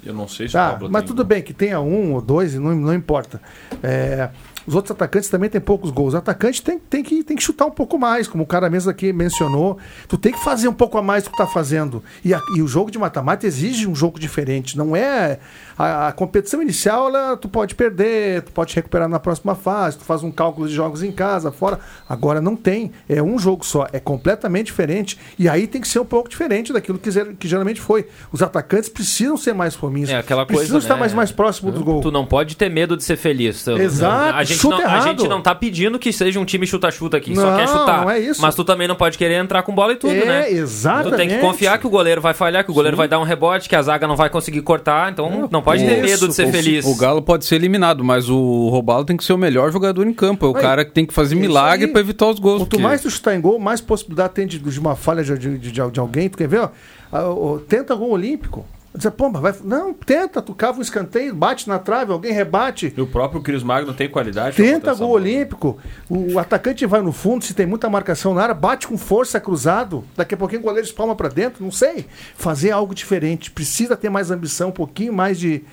Speaker 6: Eu não sei se o
Speaker 8: Tá,
Speaker 6: Pablo
Speaker 8: mas
Speaker 6: tem-
Speaker 8: tudo bem que tenha um ou dois, não, não importa. É, os outros atacantes também têm poucos gols. O atacante tem, tem, que, tem que chutar um pouco mais, como o cara mesmo aqui mencionou. Tu tem que fazer um pouco a mais do que tu tá fazendo. E, a- e o jogo de mata-mata exige um jogo diferente. Não é. A, a competição inicial, ela, tu pode perder, tu pode recuperar na próxima fase, tu faz um cálculo de jogos em casa, fora. Agora não tem. É um jogo só. É completamente diferente. E aí tem que ser um pouco diferente daquilo que, que geralmente foi. Os atacantes precisam ser mais fominhos.
Speaker 9: É aquela
Speaker 8: precisam
Speaker 9: coisa,
Speaker 8: estar
Speaker 9: né?
Speaker 8: mais, mais próximo do gol.
Speaker 9: Tu não pode ter medo de ser feliz.
Speaker 8: Exato,
Speaker 9: a gente
Speaker 8: chuta
Speaker 9: não, A
Speaker 8: errado.
Speaker 9: gente não tá pedindo que seja um time chuta-chuta aqui, só
Speaker 8: Não,
Speaker 9: quer chutar.
Speaker 8: não é isso.
Speaker 9: Mas tu também não pode querer entrar com bola e tudo,
Speaker 8: É,
Speaker 9: né?
Speaker 8: exatamente.
Speaker 9: Tu tem que confiar que o goleiro vai falhar, que o goleiro vai dar um rebote, que a zaga não vai conseguir cortar, então não pode ter
Speaker 8: isso,
Speaker 9: medo de ser
Speaker 8: o-
Speaker 9: feliz.
Speaker 4: O Galo pode ser eliminado, mas o Robalo tem que ser o melhor jogador em campo. É o
Speaker 8: Aí,
Speaker 4: cara que tem que fazer milagre pra evitar os gols.
Speaker 8: Quanto
Speaker 4: porque-
Speaker 8: mais tu chutar em gol, mais possibilidade tem de, de uma falha de, de, de- de alguém. Tu quer ver? Ó, Ah, ó, tenta gol olímpico. Dizer, mas vai. Não, tenta, tu cava um escanteio, bate na trave, alguém rebate.
Speaker 6: E o próprio Cris Magno tem qualidade.
Speaker 8: Tenta gol olímpico. O, atacante vai no fundo, se tem muita marcação na área, bate com força cruzado. Daqui a pouquinho o goleiro espalma pra dentro, não sei. Fazer algo diferente. Precisa ter mais ambição, um pouquinho mais de.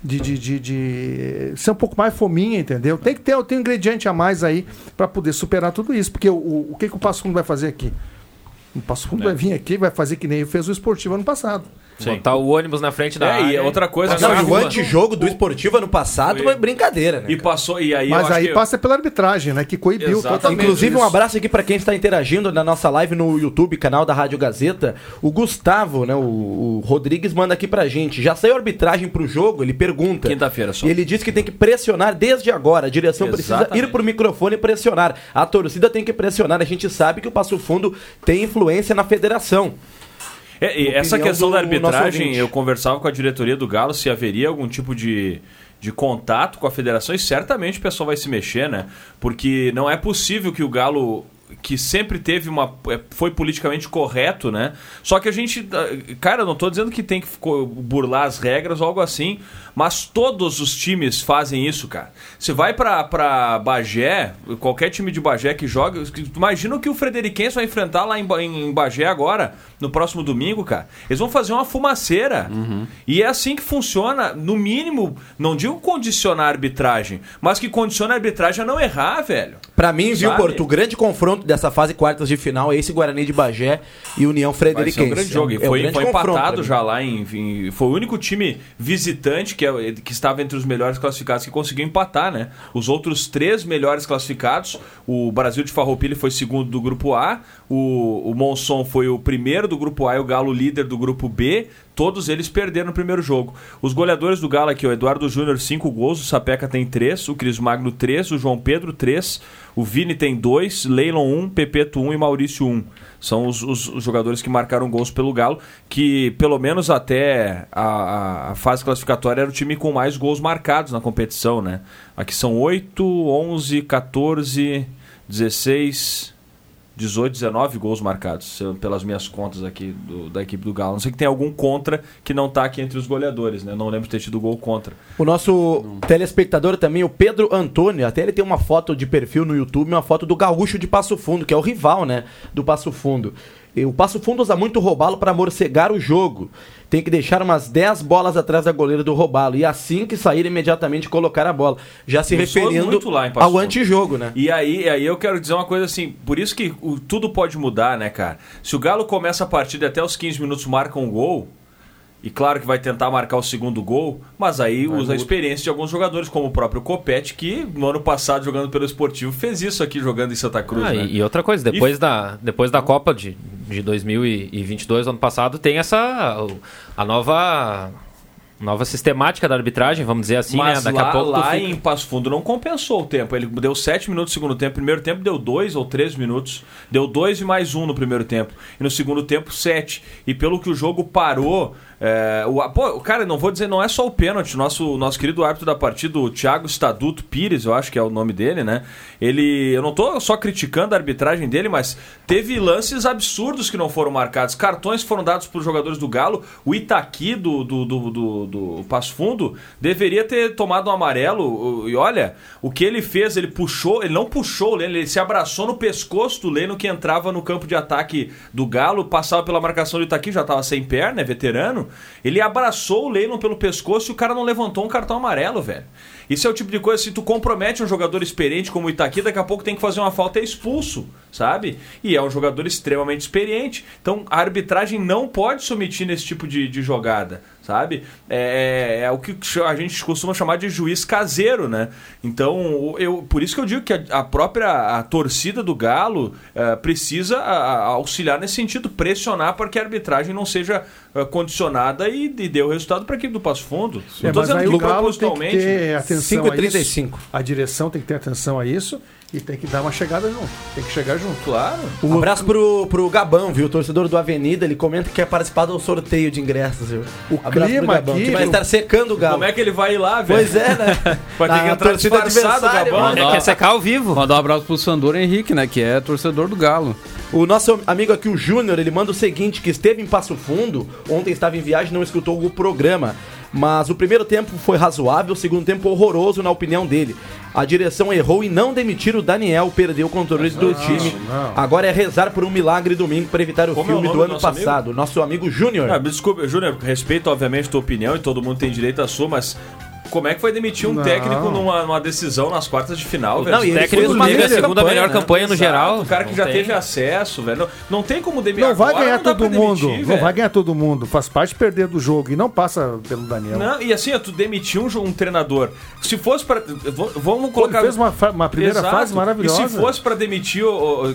Speaker 8: De, de, de- de- ser um pouco mais fominha, entendeu? Tem que ter, tem um ingrediente a mais aí pra poder superar tudo isso. Porque o, o, o que, que o Passo Fundo vai fazer aqui? O Passo Fundo vai vir aqui vai fazer que nem fez o esportivo ano passado.
Speaker 9: Botar o ônibus na frente da
Speaker 6: É,
Speaker 9: área.
Speaker 6: e outra coisa
Speaker 3: Não, e o antijogo do esportivo ano passado
Speaker 6: Foi-
Speaker 3: brincadeira, né?
Speaker 6: E passou, e aí eu
Speaker 8: Mas aí passa pela arbitragem, né? Que coibiu.
Speaker 3: Inclusive, um
Speaker 8: isso.
Speaker 3: abraço aqui para quem está interagindo na nossa live no YouTube, canal da Rádio Gazeta. O Gustavo, né? O, o Rodrigues manda aqui pra gente. Já saiu arbitragem pro jogo? Ele pergunta.
Speaker 6: Quinta-feira só.
Speaker 3: E ele diz que tem que pressionar desde agora. A direção precisa
Speaker 6: Exatamente.
Speaker 3: ir pro microfone e pressionar. A torcida tem que pressionar. A gente sabe que o Passo Fundo tem influência na federação.
Speaker 6: É, e essa questão da arbitragem, eu conversava com a diretoria do Galo se haveria algum tipo de, de contato com a federação e certamente o pessoal vai se mexer, né? Porque não é possível que o Galo que sempre teve uma é, foi politicamente correto, né? Só que a gente, ah, cara, não tô dizendo que tem que burlar as regras ou algo assim, mas todos os times fazem isso, cara. Você vai pra, pra Bagé, qualquer time de Bagé que joga, imagina o que o Frederiquense vai enfrentar lá em, em Bagé agora, no próximo domingo, cara. Eles vão fazer uma fumaceira. E é assim que funciona, no mínimo, não digo condicionar a arbitragem, mas que condiciona a arbitragem a não errar, velho.
Speaker 3: Pra mim, viu,
Speaker 6: Sabe?
Speaker 3: Porto, o grande confronto dessa fase quartas de final é esse Guarani de Bagé e União
Speaker 6: Vai ser
Speaker 3: Frederiquense.
Speaker 6: um grande jogo.
Speaker 3: É um
Speaker 6: foi,
Speaker 3: grande
Speaker 6: foi empatado já lá em, em- Foi o único time visitante que, é- que estava entre os melhores classificados que conseguiu empatar, né? Os outros três melhores classificados, o Brasil de Farroupilha foi segundo do grupo A, o, o Monson foi o primeiro do grupo A e o Galo líder do grupo B. todos eles perderam no primeiro jogo. Os goleadores do Galo aqui, o Eduardo Júnior, 5 gols, o Sapeca tem 3, o Cris Magno 3, o João Pedro 3, o Vini tem 2, Leilon 1, um, Pepeto 1 um e Maurício 1. Um. São os, os, os, jogadores que marcaram gols pelo Galo, que pelo menos até a, a, fase classificatória era o time com mais gols marcados na competição, né? Aqui são 8, 11, 14, 16, 18, 19 gols marcados, pelas minhas contas aqui do, da equipe do Galo. Não sei que tem algum contra que não está aqui entre os goleadores, né? Não lembro de ter tido gol contra.
Speaker 3: O nosso não. telespectador também, o Pedro Antônio, até ele tem uma foto de perfil no YouTube, uma foto do Gaúcho de Passo Fundo, que é o rival, né? Do Passo Fundo. O Passo Fundo usa muito roubalo para morcegar o jogo tem que deixar umas 10 bolas atrás da goleira do roubalo. E assim que sair, imediatamente colocar a bola. Já se referindo ao antijogo, né?
Speaker 6: E aí, aí eu quero dizer uma coisa assim, por isso que o, tudo pode mudar, né, cara? Se o Galo começa a partida até os 15 minutos marca um gol, e claro que vai tentar marcar o segundo gol, mas aí vai usa a experiência de alguns jogadores, como o próprio Copete, que no ano passado, jogando pelo esportivo, fez isso aqui jogando em Santa Cruz. Ah,
Speaker 9: né? e, outra coisa, depois, e... da, depois da Copa de, de 2022, ano passado, tem essa. a nova nova sistemática da arbitragem, vamos dizer assim,
Speaker 6: Mas
Speaker 9: né?
Speaker 6: Daqui lá, a pouco lá fica... em Passo Fundo não compensou o tempo. Ele deu 7 minutos no segundo tempo. Primeiro tempo deu 2 ou 3 minutos. Deu 2 e mais 1 um no primeiro tempo. E no segundo tempo, 7. E pelo que o jogo parou, é, o, pô, cara, não vou dizer, não é só o pênalti. Nosso, nosso querido árbitro da partida, o Thiago Staduto Pires, eu acho que é o nome dele, né? Ele. Eu não tô só criticando a arbitragem dele, mas teve lances absurdos que não foram marcados. Cartões foram dados para os jogadores do Galo. O Itaqui do, do, do, do, do Passo Fundo deveria ter tomado um amarelo. E olha, o que ele fez, ele puxou, ele não puxou o Leno, ele se abraçou no pescoço do Leno que entrava no campo de ataque do Galo, passava pela marcação do Itaqui, já estava sem perna, é veterano. Ele abraçou o Lennon pelo pescoço e o cara não levantou um cartão amarelo, velho. Isso é o tipo de coisa, se tu compromete um jogador experiente como o Itaqui, daqui a pouco tem que fazer uma falta e é expulso, sabe? E é um jogador extremamente experiente. Então a arbitragem não pode se omitir nesse tipo de, de jogada, sabe? É, é, é, o que a gente costuma chamar de juiz caseiro, né? Então, eu, por isso que eu digo que a, a própria a torcida do Galo uh, precisa a, a auxiliar nesse sentido, pressionar para que a arbitragem não seja uh, condicionada e, e dê o resultado para a equipe do Passo Fundo.
Speaker 8: É, não estou dizendo que propositalmente. Tem que ter atenção 5,35. A, a direção tem que ter atenção a isso e tem que dar uma chegada junto. Tem que chegar junto.
Speaker 3: Claro. Um abraço pro, pro Gabão, viu? Torcedor do Avenida, ele comenta que quer participar do sorteio de ingressos, viu?
Speaker 8: O abraço clima Gabão, aqui,
Speaker 3: que vai estar secando o Galo.
Speaker 6: Como é que ele vai ir lá, velho?
Speaker 3: Pois é, né?
Speaker 6: vai ter que entrar disfarçado o Gabão.
Speaker 9: Ele quer secar ao vivo.
Speaker 4: Mandar um abraço pro Sandor Henrique, né? Que é torcedor do Galo.
Speaker 3: O nosso amigo aqui, o Júnior, ele manda o seguinte, que esteve em Passo Fundo, ontem estava em viagem não escutou o programa. Mas o primeiro tempo foi razoável, o segundo tempo horroroso na opinião dele. A direção errou e não demitir o Daniel, perdeu o controle do time. Não. Agora é rezar por um milagre domingo para evitar o Como filme é o do ano do passado. Amigo? Nosso amigo Júnior.
Speaker 6: Ah, desculpa, Júnior, respeito obviamente a tua opinião e todo mundo tem direito à sua, mas como é que foi demitir um não. técnico numa, numa, decisão nas quartas de final, velho?
Speaker 9: Não, e o técnico teve a segunda melhor né? campanha no Exato, geral.
Speaker 6: O cara que já tem. teve acesso, velho. Não, não tem como demitir.
Speaker 8: Não vai ganhar todo mundo. Demitir, não vai ganhar todo mundo. Faz parte perder do jogo e não passa pelo Daniel.
Speaker 6: Não, e assim, tu demitir um, um treinador. Se fosse para vamos colocar.
Speaker 8: Ele fez uma, uma primeira Exato. fase maravilhosa.
Speaker 6: E se fosse para demitir,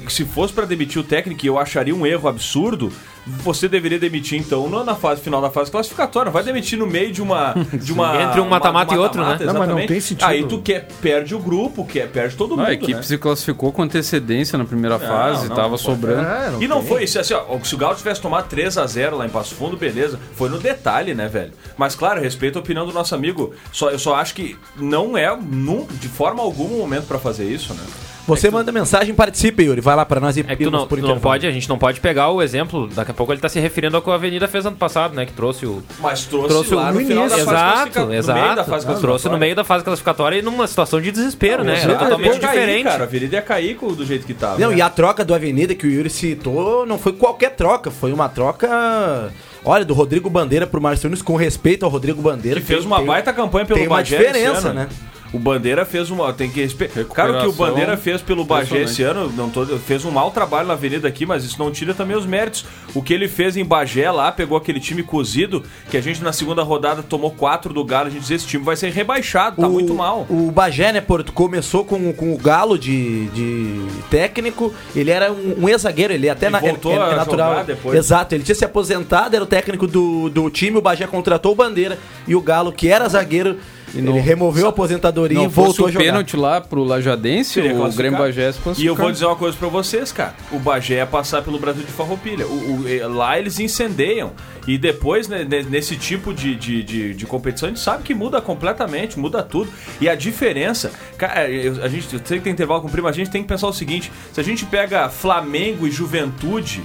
Speaker 6: se fosse para demitir o técnico, eu acharia um erro absurdo você deveria demitir então na fase final da fase classificatória. Vai demitir no meio de uma. De uma
Speaker 9: Entre um mata-mata e outro, né?
Speaker 6: Exatamente. Não, mas não tem sentido. Aí tu quer, perde o grupo, quer, perde todo mundo.
Speaker 4: a equipe
Speaker 6: né?
Speaker 4: se classificou com antecedência na primeira não, fase, não, tava não sobrando.
Speaker 6: É, não e não tem. foi isso. Assim, ó, se o Galo tivesse tomado 3 a 0 lá em Passo Fundo, beleza. Foi no detalhe, né, velho? Mas claro, respeito a opinião do nosso amigo. Só, eu só acho que não é, num, de forma alguma, o momento para fazer isso, né?
Speaker 3: Você é manda tu... mensagem, participe, Yuri. Vai lá para nós e
Speaker 9: é que tu não, por tu não pode, A gente não pode pegar o exemplo. Daqui a pouco ele tá se referindo ao que a Avenida fez ano passado, né? Que trouxe o.
Speaker 6: Mas trouxe, trouxe lá o... no final da
Speaker 9: Exato, exato. No trouxe no meio da fase classificatória e numa situação de desespero, não, né? Era totalmente diferente.
Speaker 6: cara, a Avenida ia cair do jeito que tava.
Speaker 3: Não, né? e a troca do Avenida que o Yuri citou não foi qualquer troca, foi uma troca. Olha, do Rodrigo Bandeira pro Márcio Nunes, com respeito ao Rodrigo Bandeira.
Speaker 6: Que fez uma
Speaker 3: tem,
Speaker 6: baita campanha pelo
Speaker 3: Tem uma diferença, né?
Speaker 6: O Bandeira fez uma. Tem que respeitar. Cara, o que o Bandeira fez pelo Bagé esse ano, não tô, fez um mau trabalho na avenida aqui, mas isso não tira também os méritos. O que ele fez em Bagé lá, pegou aquele time cozido, que a gente na segunda rodada tomou quatro do Galo, a gente dizia, esse time vai ser rebaixado, tá
Speaker 3: o,
Speaker 6: muito mal.
Speaker 3: O Bagé, né, Porto, começou com, com o Galo de, de técnico. Ele era um, um ex-zagueiro, ele até
Speaker 6: E
Speaker 3: na,
Speaker 6: voltou
Speaker 3: é-
Speaker 6: a
Speaker 3: natural.
Speaker 6: jogar depois.
Speaker 3: Exato, ele tinha se aposentado, era o técnico do, do time, o Bagé contratou o Bandeira e o Galo, que era zagueiro, ele removeu a aposentadoria
Speaker 4: Não
Speaker 3: e voltou a
Speaker 4: o
Speaker 3: jogar.
Speaker 4: pênalti lá pro Lajadense,
Speaker 6: Seria
Speaker 4: o. Grêmio Bagé se
Speaker 6: E eu vou dizer uma coisa pra vocês, cara. O Bagé ia passar pelo Brasil de Farroupilha. O, o- eh, lá eles incendeiam. E depois, né, ne- nesse tipo de, de, de, de competição, a gente sabe que muda completamente, muda tudo. E a diferença, cara, eu- a gente eu sei que tem intervalo cumprir, mas a gente tem que pensar o seguinte: se a gente pega Flamengo e Juventude.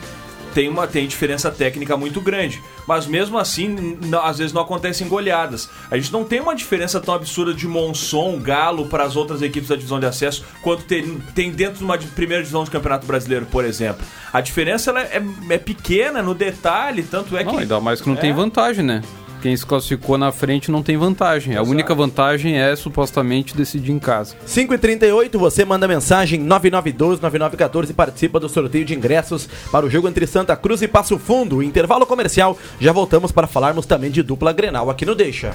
Speaker 6: Tem, uma, tem diferença técnica muito grande. Mas mesmo assim, às vezes não acontecem goleadas. A gente não tem uma diferença tão absurda de Monson, Galo para as outras equipes da divisão de acesso quanto tem, tem dentro de uma primeira divisão de Campeonato Brasileiro, por exemplo. A diferença ela é, é pequena no detalhe, tanto é que.
Speaker 4: Não, ainda mais que não
Speaker 6: É.
Speaker 4: tem vantagem, né? Quem se classificou na frente não tem vantagem. A única vantagem é supostamente decidir em casa.
Speaker 3: 5h38, você manda mensagem 9912-9914 e participa do sorteio de ingressos para o jogo entre Santa Cruz e Passo Fundo. Intervalo comercial, já voltamos para falarmos também de dupla Grenal aqui no Deixa.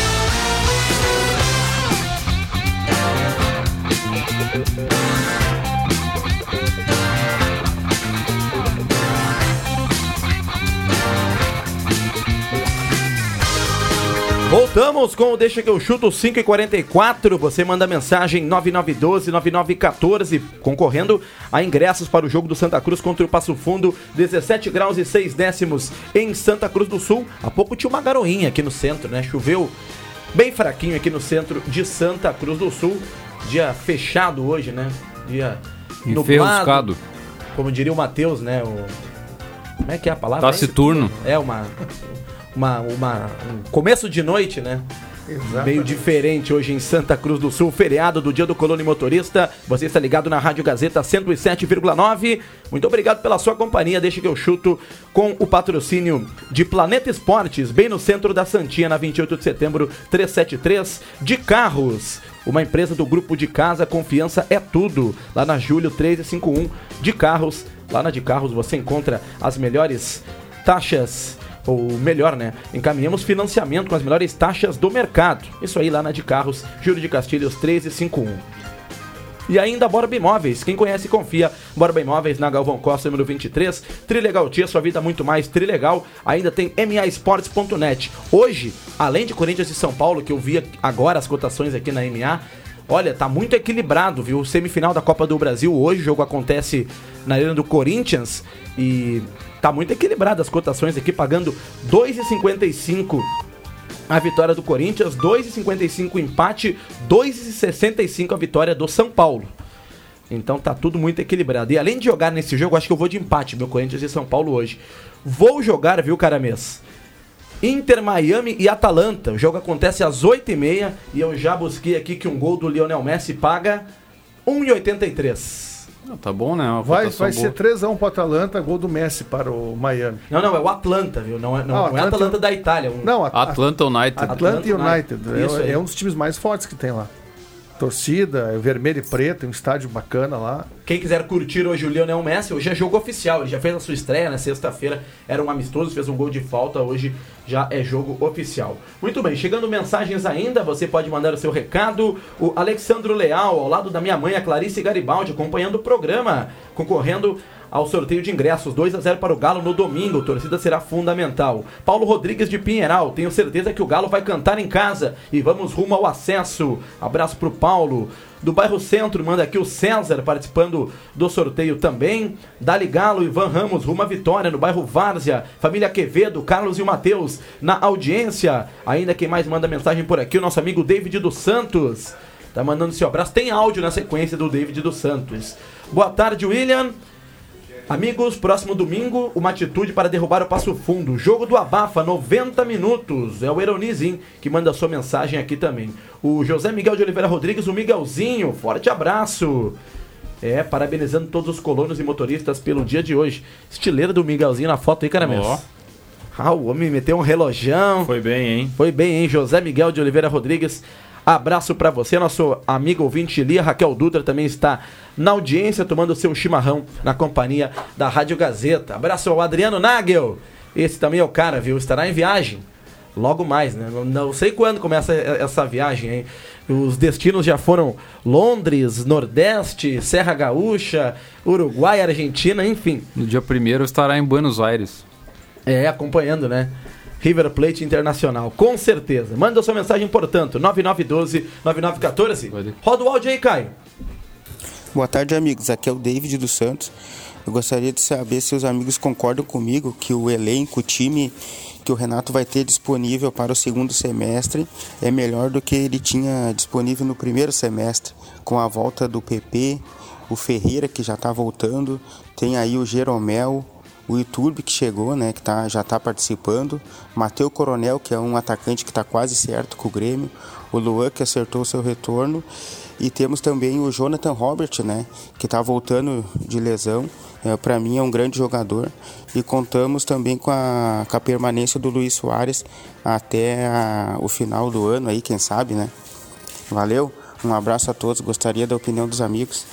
Speaker 3: Voltamos com o Deixa que eu chuto 5 e 44 Você manda mensagem 9912-9914, concorrendo a ingressos para o jogo do Santa Cruz contra o Passo Fundo, 17 graus e 6 décimos em Santa Cruz do Sul. Há pouco tinha uma garoinha aqui no centro, né? Choveu bem fraquinho aqui no centro de Santa Cruz do Sul. Dia fechado hoje, né? Dia
Speaker 4: Enferruscado.
Speaker 3: Como diria o Matheus, né? O... Como é que é a palavra?
Speaker 4: Taciturno.
Speaker 3: É uma, uma, uma um começo de noite, né? Meio diferente hoje em Santa Cruz do Sul, feriado do Dia do Colono Motorista. Você está ligado na Rádio Gazeta 107,9. Muito obrigado pela sua companhia. Deixa que eu chuto com o patrocínio de Planeta Esportes, bem no centro da Santinha, na 28 de setembro, 373, de carros. Uma empresa do grupo de casa, confiança é tudo. Lá na Júlio 1351, de carros. Lá na de carros você encontra as melhores taxas ou melhor, né? Encaminhamos financiamento com as melhores taxas do mercado. Isso aí lá na de carros, Júlio de Castilhos 1351. E ainda Borba Imóveis, quem conhece confia. Borba Imóveis na Galvão Costa, número 23. Trilegal Tia, sua vida muito mais Trilegal. Ainda tem MAEsportes.net. Hoje, além de Corinthians e São Paulo, que eu vi agora as cotações aqui na MA, olha, tá muito equilibrado, viu? Semifinal da Copa do Brasil hoje, o jogo acontece na arena do Corinthians e tá muito equilibrado as cotações aqui, pagando 2,55 a vitória do Corinthians, 2,55 o empate, 2,65 a vitória do São Paulo. Então tá tudo muito equilibrado. E além de jogar nesse jogo, acho que eu vou de empate, meu Corinthians e São Paulo hoje. Vou jogar, viu, Caramês? Inter Miami e Atalanta. O jogo acontece às 8h30 e eu já busquei aqui que um gol do Lionel Messi paga 1,83.
Speaker 4: Tá bom, né? Uma
Speaker 8: Vai, vai
Speaker 4: boa.
Speaker 8: ser 3x1 para Atalanta, gol do Messi para o Miami.
Speaker 3: Não, não, é o Atlanta, viu? Não é, não,
Speaker 8: Ah, o
Speaker 3: não é
Speaker 8: Atlanta-
Speaker 3: da Itália. Um...
Speaker 8: Não, a-
Speaker 4: Atlanta United.
Speaker 8: Atlanta
Speaker 3: Atlanta
Speaker 8: United.
Speaker 3: United.
Speaker 8: É, é um dos times mais fortes que tem lá. Torcida, é vermelho e preto, um estádio bacana lá.
Speaker 3: Quem quiser curtir hoje o Lionel Messi, hoje é jogo oficial. Ele já fez a sua estreia na sexta-feira, era um amistoso, fez um gol de falta. Hoje já é jogo oficial. Muito bem, chegando mensagens ainda, você pode mandar o seu recado. O Alexandro Leal, ao lado da minha mãe, a Clarice Garibaldi, acompanhando o programa, concorrendo ao sorteio de ingressos 2 a 0 para o Galo no domingo. Torcida será fundamental. Paulo Rodrigues de Pinheiral, tenho certeza que o Galo vai cantar em casa e vamos rumo ao acesso. Abraço pro Paulo. Do bairro Centro, manda aqui o César participando do sorteio também. Dali Galo, Ivan Ramos, rumo à vitória no bairro Várzea. Família Quevedo, Carlos e o Matheus na audiência. Ainda quem mais manda mensagem por aqui, o nosso amigo David dos Santos. Tá mandando seu abraço. Tem áudio na sequência do David dos Santos. Boa tarde, William. Amigos, próximo domingo, uma atitude para derrubar o Passo Fundo. Jogo do Abafa, 90 minutos. É o Eronizim que manda sua mensagem aqui também. O José Miguel de Oliveira Rodrigues, o Miguelzinho, forte abraço. É, parabenizando todos os colonos e motoristas pelo dia de hoje. Estileira do Miguelzinho na foto aí, Caramelo.
Speaker 6: Ó.
Speaker 3: Ah, o homem meteu um relojão.
Speaker 6: Foi bem, hein?
Speaker 3: Foi bem, hein? José Miguel de Oliveira Rodrigues. Abraço pra você, nosso amigo ouvinte Lia Raquel Dutra também está na audiência tomando seu chimarrão na companhia da Rádio Gazeta. Abraço ao Adriano Nagel. Esse também é o cara, viu? Estará em viagem. Logo mais, né? Não, sei quando começa essa viagem, hein? Os destinos já foram Londres, Nordeste, Serra Gaúcha, Uruguai, Argentina, enfim.
Speaker 4: No dia 1 estará em Buenos Aires.
Speaker 3: É, acompanhando, né? River Plate Internacional, com certeza. Manda sua mensagem, portanto, 9912-9914. Roda o áudio aí, Caio.
Speaker 10: Boa tarde, amigos. Aqui é o David dos Santos. Eu gostaria de saber se os amigos concordam comigo que o elenco, o time que o Renato vai ter disponível para o segundo semestre é melhor do que ele tinha disponível no primeiro semestre, com a volta do PP, o Ferreira que já está voltando, tem aí o Jeromel, o YouTube que chegou, né, que tá, já está participando, Mateu Coronel, que é um atacante que está quase certo com o Grêmio, o Luan que acertou seu retorno e temos também o Jonathan Robert, né, que está voltando de lesão. É, Para mim é um grande jogador e contamos também com a, com a permanência do Luiz Soares até a- o final do ano aí, quem sabe, né? Valeu, um abraço a todos. Gostaria da opinião dos amigos.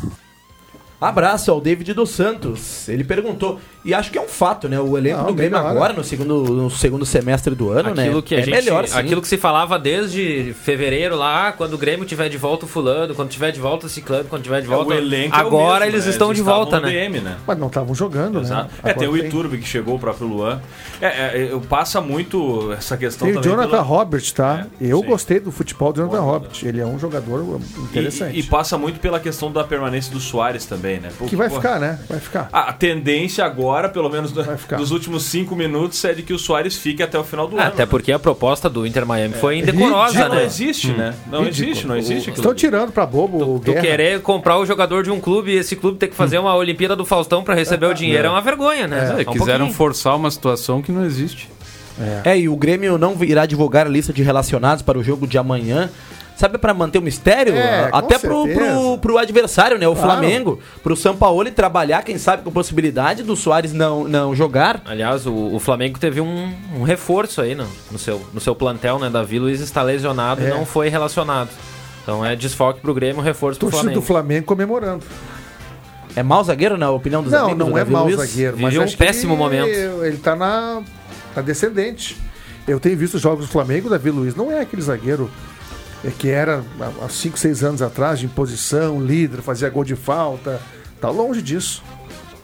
Speaker 3: Abraço ao David dos Santos. Ele perguntou, e acho que é um fato, né? O elenco
Speaker 8: Não,
Speaker 3: do Grêmio
Speaker 8: melhora.
Speaker 3: agora, no segundo, no segundo semestre do ano, né?
Speaker 9: Aquilo que a
Speaker 3: é
Speaker 9: gente,
Speaker 3: melhor, sim.
Speaker 9: aquilo que se falava desde fevereiro lá, quando o Grêmio tiver de volta o fulano, quando tiver de volta o ciclano, quando tiver de volta.
Speaker 6: o elenco é o
Speaker 9: agora
Speaker 6: mesmo,
Speaker 9: eles
Speaker 6: né?
Speaker 9: estão de
Speaker 6: estavam
Speaker 9: volta, né?
Speaker 6: DM, né?
Speaker 8: Mas não estavam jogando,
Speaker 6: Exato.
Speaker 8: né?
Speaker 6: É, tem o
Speaker 8: Agora
Speaker 6: Iturbe que chegou, o próprio Luan. É, é, eu passa muito essa questão
Speaker 8: Tem o
Speaker 6: também.
Speaker 8: Jonathan
Speaker 6: pela-
Speaker 8: Robert, tá?
Speaker 6: É,
Speaker 8: eu
Speaker 6: sim.
Speaker 8: gostei do futebol do Jonathan Robert. Ele é um jogador interessante.
Speaker 6: E, e passa muito pela questão da permanência do Soares também, né? Porque,
Speaker 8: que vai
Speaker 6: pô,
Speaker 8: ficar, né? Vai ficar.
Speaker 6: A tendência agora, pelo menos no-
Speaker 8: ficar.
Speaker 6: nos últimos cinco minutos, é de que o Soares fique até o final do
Speaker 9: Ah,
Speaker 6: ano.
Speaker 9: Até porque a proposta do Inter Miami foi indecorosa,
Speaker 6: Ridículo.
Speaker 9: né?
Speaker 6: Não existe, né? Não
Speaker 8: Ridículo.
Speaker 6: existe, não existe.
Speaker 8: Estão tirando pra bobo o
Speaker 9: Tu querer comprar o jogador de um clube e esse clube ter que fazer uma Olimpíada do Faustão pra receber o dinheiro é uma vergonha, né?
Speaker 4: É,
Speaker 9: Só um
Speaker 4: quiseram
Speaker 9: pouquinho.
Speaker 4: forçar uma situação que não existe.
Speaker 3: É, e o Grêmio não irá divulgar a lista de relacionados para o jogo de amanhã. Sabe, para manter o mistério?
Speaker 8: É, com
Speaker 3: Até pro, pro, pro adversário, né? O
Speaker 8: Claro.
Speaker 3: Flamengo. Pro São Paulo trabalhar, quem sabe, com a possibilidade do Soares não, não jogar.
Speaker 9: Aliás, o, o Flamengo teve um, um reforço aí no, no, seu, no seu plantel, né? Davi Luiz está lesionado e
Speaker 8: É.
Speaker 9: não foi relacionado. Então é desfoque pro Grêmio, reforço pro
Speaker 8: Torcida
Speaker 9: Flamengo.
Speaker 8: do Flamengo comemorando.
Speaker 3: É mau zagueiro, na opinião dos
Speaker 8: não,
Speaker 3: amigos?
Speaker 8: não
Speaker 3: do
Speaker 8: é
Speaker 3: Davi
Speaker 8: mau
Speaker 3: Luiz?
Speaker 8: zagueiro, mas
Speaker 9: Viveu um péssimo
Speaker 8: ele,
Speaker 9: momento.
Speaker 8: Ele tá na, na descendente. Eu tenho visto os jogos do Flamengo, Davi Luiz não é aquele zagueiro que era há- há 5, 6 anos atrás, de imposição, líder, fazia gol de falta. Tá longe disso.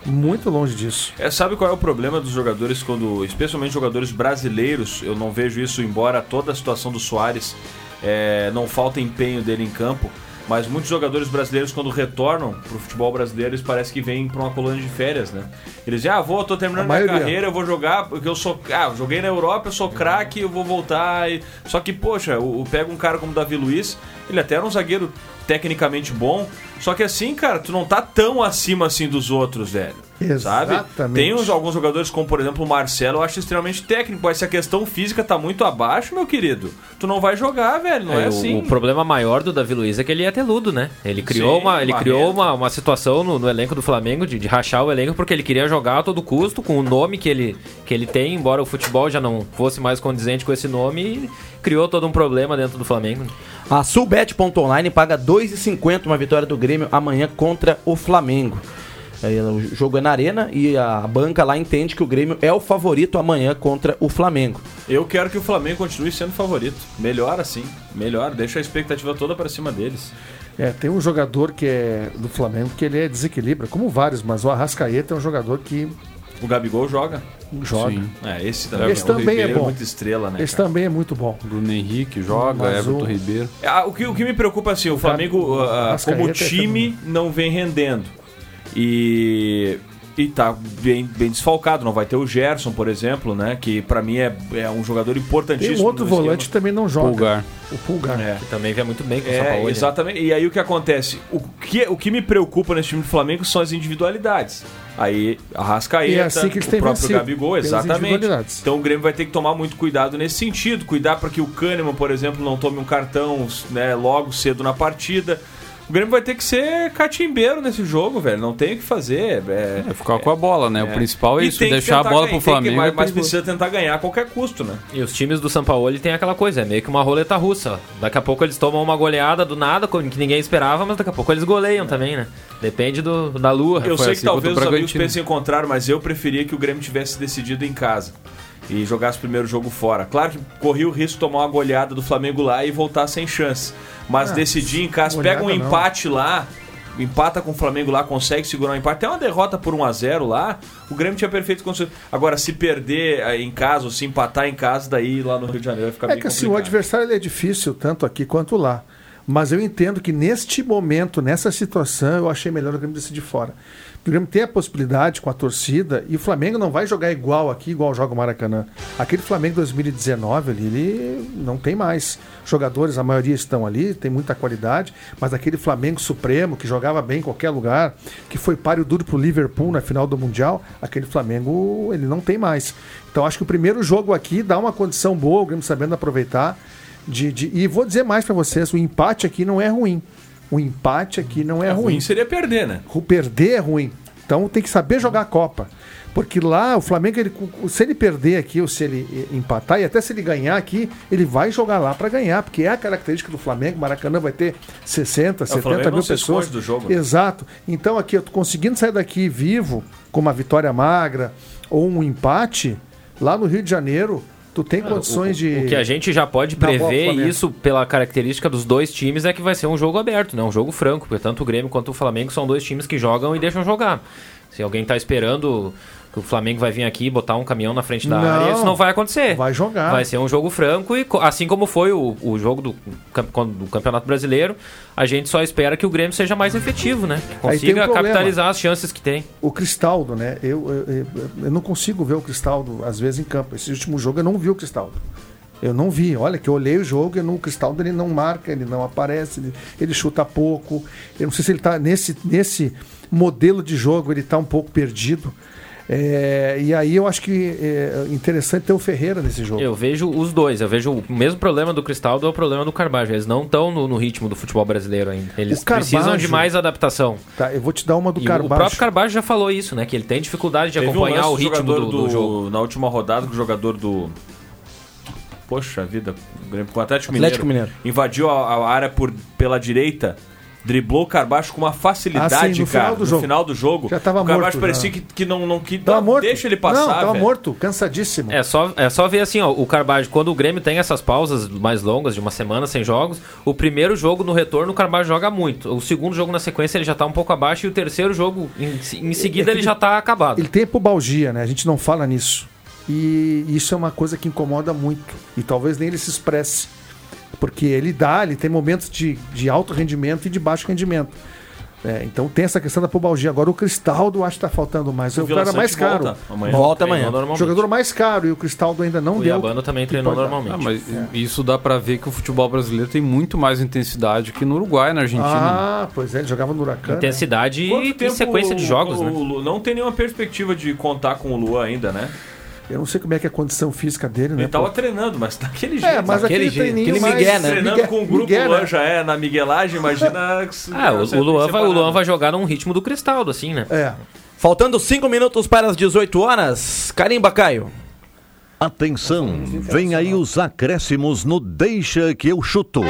Speaker 8: Muito longe disso.
Speaker 6: É, sabe qual é o problema dos jogadores quando, especialmente jogadores brasileiros, eu não vejo isso, embora toda a situação do Soares é, não falta empenho dele em campo, mas muitos jogadores brasileiros quando retornam pro futebol brasileiro, eles parece que vêm para uma colônia de férias, né? Eles dizem, ah, vou, tô terminando minha carreira, eu vou jogar, porque eu sou, ah, eu joguei na Europa, eu sou craque, eu vou voltar. E... Só que, poxa, o, o- pega um cara como o Davi Luiz, ele até era um zagueiro tecnicamente bom, só que assim, cara, tu não tá tão acima assim dos outros, velho. Sabe?
Speaker 8: Exatamente.
Speaker 6: Tem uns, alguns jogadores, como por exemplo o Marcelo, eu acho extremamente técnico. Mas se a questão física tá muito abaixo, meu querido, tu não vai jogar, velho. Não é,
Speaker 9: É, o-
Speaker 6: assim.
Speaker 9: O, problema maior do Davi Luiz é que ele é teludo, né? Ele criou,
Speaker 6: Sim,
Speaker 9: uma, ele
Speaker 6: Barreto.
Speaker 9: criou uma, uma situação no, no elenco do Flamengo de, de rachar o elenco porque ele queria jogar a todo custo com o nome que ele, que ele tem, embora o futebol já não fosse mais condizente com esse nome, e criou todo um problema dentro do Flamengo.
Speaker 3: A Sulbet.online paga 2,50 uma vitória do Grêmio amanhã contra o Flamengo. É, O jogo é na arena e a banca lá entende que o Grêmio é o favorito amanhã contra o Flamengo.
Speaker 6: Eu quero que o Flamengo continue sendo favorito. Melhor assim. Melhor. Deixa a expectativa toda pra cima deles.
Speaker 8: É, tem um jogador que é do Flamengo que ele é desequilibra, como vários, mas o Arrascaeta é um jogador que
Speaker 6: O Gabigol joga.
Speaker 8: joga.
Speaker 4: Sim.
Speaker 6: É, esse também,
Speaker 8: Esse
Speaker 6: o
Speaker 8: também é bom.
Speaker 6: muito estrela, né?
Speaker 8: Esse
Speaker 6: cara?
Speaker 8: também é muito bom.
Speaker 4: Bruno Henrique joga,
Speaker 8: Mas
Speaker 4: Everton
Speaker 8: o-
Speaker 4: Ribeiro.
Speaker 6: Ah, o, que, o que me preocupa assim, o Flamengo, ah,
Speaker 8: Arrascaeta
Speaker 6: como
Speaker 8: é
Speaker 6: time, não vem rendendo. E E tá bem, bem desfalcado, não vai ter o Gerson, por exemplo, né? Que pra mim é, é um jogador
Speaker 8: Tem
Speaker 6: importantíssimo.
Speaker 8: um outro volante também não joga.
Speaker 4: Pulgar.
Speaker 8: O Pulgar.
Speaker 6: É.
Speaker 9: Que também vem muito bem com o
Speaker 6: É,
Speaker 9: Sampaoli. né?
Speaker 6: exatamente. E aí o que acontece? O que, o que me preocupa nesse time do Flamengo são as individualidades. Aí, Arrascaeta,
Speaker 8: é assim que
Speaker 6: o próprio
Speaker 8: vencido,
Speaker 6: Gabigol, exatamente. Então o Grêmio vai ter que tomar muito cuidado nesse sentido. Cuidar para que o Kahneman, por exemplo, não tome um cartão né, logo cedo na partida. O Grêmio vai ter que ser catimbeiro nesse jogo, velho. Não tem o que fazer. É,
Speaker 4: É ficar com a bola, né? O principal é
Speaker 6: E
Speaker 4: isso,
Speaker 6: que
Speaker 4: deixar a bola
Speaker 6: ganhar,
Speaker 4: pro
Speaker 6: que-
Speaker 4: Flamengo.
Speaker 6: mas,
Speaker 4: é
Speaker 6: mas
Speaker 4: perigoso.
Speaker 6: precisa tentar ganhar a qualquer custo, né?
Speaker 9: E os times do Sampaoli tem aquela coisa, é meio que uma roleta russa. Daqui a pouco eles tomam uma goleada do nada, que ninguém esperava, mas daqui a pouco eles goleiam também, né? Depende do, da lua.
Speaker 6: Eu sei
Speaker 4: assim
Speaker 6: que talvez os amigos pensem em contrário, mas eu preferia que o Grêmio tivesse decidido em casa e jogasse o primeiro jogo fora. Claro que corria o risco de tomar uma goleada do Flamengo lá e voltar sem chance. Mas
Speaker 8: Ah,
Speaker 6: decidir em casa, pega um
Speaker 8: não.
Speaker 6: empate lá, empata com o Flamengo lá, consegue segurar um empate. Até uma derrota por 1 a 0 lá, o Grêmio tinha perfeito condições. Agora, se perder eh, em casa ou se empatar em casa, daí lá no Rio de Janeiro vai ficar
Speaker 8: É
Speaker 6: bem
Speaker 8: que assim, o
Speaker 6: complicado.
Speaker 8: adversário é difícil, tanto aqui quanto lá. Mas eu entendo que neste momento, nessa situação, eu achei melhor o Grêmio decidir fora. O Grêmio tem a possibilidade com a torcida e o Flamengo não vai jogar igual aqui, igual joga o Maracanã. Aquele Flamengo 2019 ali, ele não tem mais. Jogadores, a maioria estão ali, tem muita qualidade, mas aquele Flamengo Supremo, que jogava bem em qualquer lugar, que foi páreo duro pro Liverpool na final do Mundial, aquele Flamengo, ele não tem mais. Então acho que o primeiro jogo aqui dá uma condição boa, o Grêmio sabendo aproveitar. De, de- e vou dizer mais para vocês, o empate aqui não é ruim. O empate aqui não é, ruim.
Speaker 6: Ruim seria perder, né?
Speaker 8: O perder é ruim. Então tem que saber jogar a Copa. Porque lá o Flamengo, ele, se ele perder aqui ou se ele empatar, e até se ele ganhar aqui, ele vai jogar lá para ganhar, porque é a característica do Flamengo. Maracanã vai ter 60,
Speaker 6: É, Flamengo
Speaker 8: 70
Speaker 6: não
Speaker 8: mil pessoas.
Speaker 6: do jogo, né?
Speaker 8: Exato. Então aqui eu tô conseguindo sair daqui vivo, com uma vitória magra ou um empate, lá no Rio de Janeiro, tu tem condições de.
Speaker 9: O que a gente já pode prever, isso pela característica dos dois times, é que vai ser um jogo aberto, né? um jogo franco, porque tanto o Grêmio quanto o Flamengo são dois times que jogam e deixam jogar. Se alguém tá esperando que o Flamengo vai vir aqui e botar um caminhão na frente da
Speaker 8: Não.
Speaker 9: área, isso não vai acontecer.
Speaker 8: Vai jogar.
Speaker 9: Vai ser um jogo franco e assim como foi o, o jogo do, do Campeonato Brasileiro, a gente só espera que o Grêmio seja mais efetivo, né? Que
Speaker 8: um
Speaker 9: consiga
Speaker 8: problema.
Speaker 9: capitalizar as chances que tem.
Speaker 8: O Cristaldo, né? Eu, eu, eu- eu não consigo ver o Cristaldo, às vezes, em campo. Esse último jogo eu não vi o Cristaldo. Eu não vi. Olha, que eu olhei o jogo e no o Cristaldo ele não marca, ele não aparece, ele, ele chuta pouco. Eu não sei se ele está nesse, nesse modelo de jogo, ele está um pouco perdido. É, e aí eu acho que é interessante ter o Ferreira nesse jogo.
Speaker 9: Eu vejo os dois. Eu vejo o mesmo problema do Cristaldo é o problema do Carbajo. Eles não estão no, no ritmo do futebol brasileiro ainda. Eles
Speaker 8: Carbajo-
Speaker 9: precisam de mais adaptação.
Speaker 8: Tá, eu vou te dar uma do
Speaker 9: E o-
Speaker 8: Carbajo.
Speaker 9: o próprio Carbajo já falou isso, né? Que ele tem dificuldade de
Speaker 6: Teve um
Speaker 9: acompanhar
Speaker 6: lance
Speaker 9: o ritmo
Speaker 6: jogador
Speaker 9: do, do jogo.
Speaker 6: Na última rodada, o jogador do. Poxa vida, o Grêmio com o Atlético,
Speaker 3: Atlético
Speaker 6: Mineiro, invadiu a, a área por, pela direita, driblou o Carbacho com uma facilidade,
Speaker 8: Ah, sim, no
Speaker 6: cara.
Speaker 8: final do
Speaker 6: no
Speaker 8: jogo.
Speaker 6: final do jogo.
Speaker 8: Já tava
Speaker 6: o Carbacho
Speaker 8: morto,
Speaker 6: parecia
Speaker 8: já.
Speaker 6: que, que não, não que
Speaker 8: Tava
Speaker 6: não,
Speaker 8: morto.
Speaker 6: deixa ele passar.
Speaker 8: Não, tava
Speaker 6: velho.
Speaker 8: morto, cansadíssimo.
Speaker 9: É só, é só ver assim, ó, o Carbajo, quando o Grêmio tem essas pausas mais longas, de uma semana sem jogos, o primeiro jogo no retorno o Carbajo joga muito. O segundo jogo na sequência ele já tá um pouco abaixo e o terceiro jogo, em, em seguida, ele já tá acabado.
Speaker 8: Ele tem pubalgia, né? A gente não fala nisso. E isso é uma coisa que incomoda muito. E talvez nem ele se expresse. Porque ele dá, ele tem momentos de, de alto rendimento e de baixo rendimento. É, então tem essa questão da pubalgia. Agora o Cristaldo acho que está faltando mais. É o
Speaker 6: Vila
Speaker 8: cara mais caro.
Speaker 6: volta amanhã.
Speaker 3: Volta amanhã.
Speaker 8: O jogador mais caro e o Cristaldo ainda não
Speaker 9: O
Speaker 8: deu.
Speaker 9: Iabano também treinou normalmente.
Speaker 4: Ah, mas isso dá pra ver que o futebol brasileiro tem muito mais intensidade que no Uruguai, na Argentina.
Speaker 8: Ah, pois é, ele jogava no Huracan. né?
Speaker 9: Intensidade
Speaker 6: Quanto
Speaker 9: e, e
Speaker 6: tempo
Speaker 9: sequência de
Speaker 6: o-
Speaker 9: jogos,
Speaker 6: o-
Speaker 9: né?
Speaker 6: o Lu- não tem nenhuma perspectiva de contar com o Luan ainda, né?
Speaker 8: Eu não sei como é que é a condição física dele, né?
Speaker 6: Ele tava
Speaker 8: pô?
Speaker 6: treinando, mas daquele jeito.
Speaker 8: É, mas
Speaker 3: daquele
Speaker 8: aquele
Speaker 3: jeito,
Speaker 8: treininho
Speaker 3: aquele
Speaker 8: mais...
Speaker 3: migué, né?
Speaker 6: Treinando
Speaker 8: Migué-
Speaker 6: com o grupo
Speaker 8: Migué,
Speaker 6: Luan
Speaker 8: né?
Speaker 6: já é na miguelagem, imagina. que-
Speaker 9: Ah, o, o Luan vai, o Luan vai jogar num ritmo do Cristaldo, assim, né?
Speaker 8: É.
Speaker 3: Faltando 5 minutos para as 18 horas. Carimba, Caio.
Speaker 11: Atenção, vem aí os acréscimos no Deixa que eu chuto.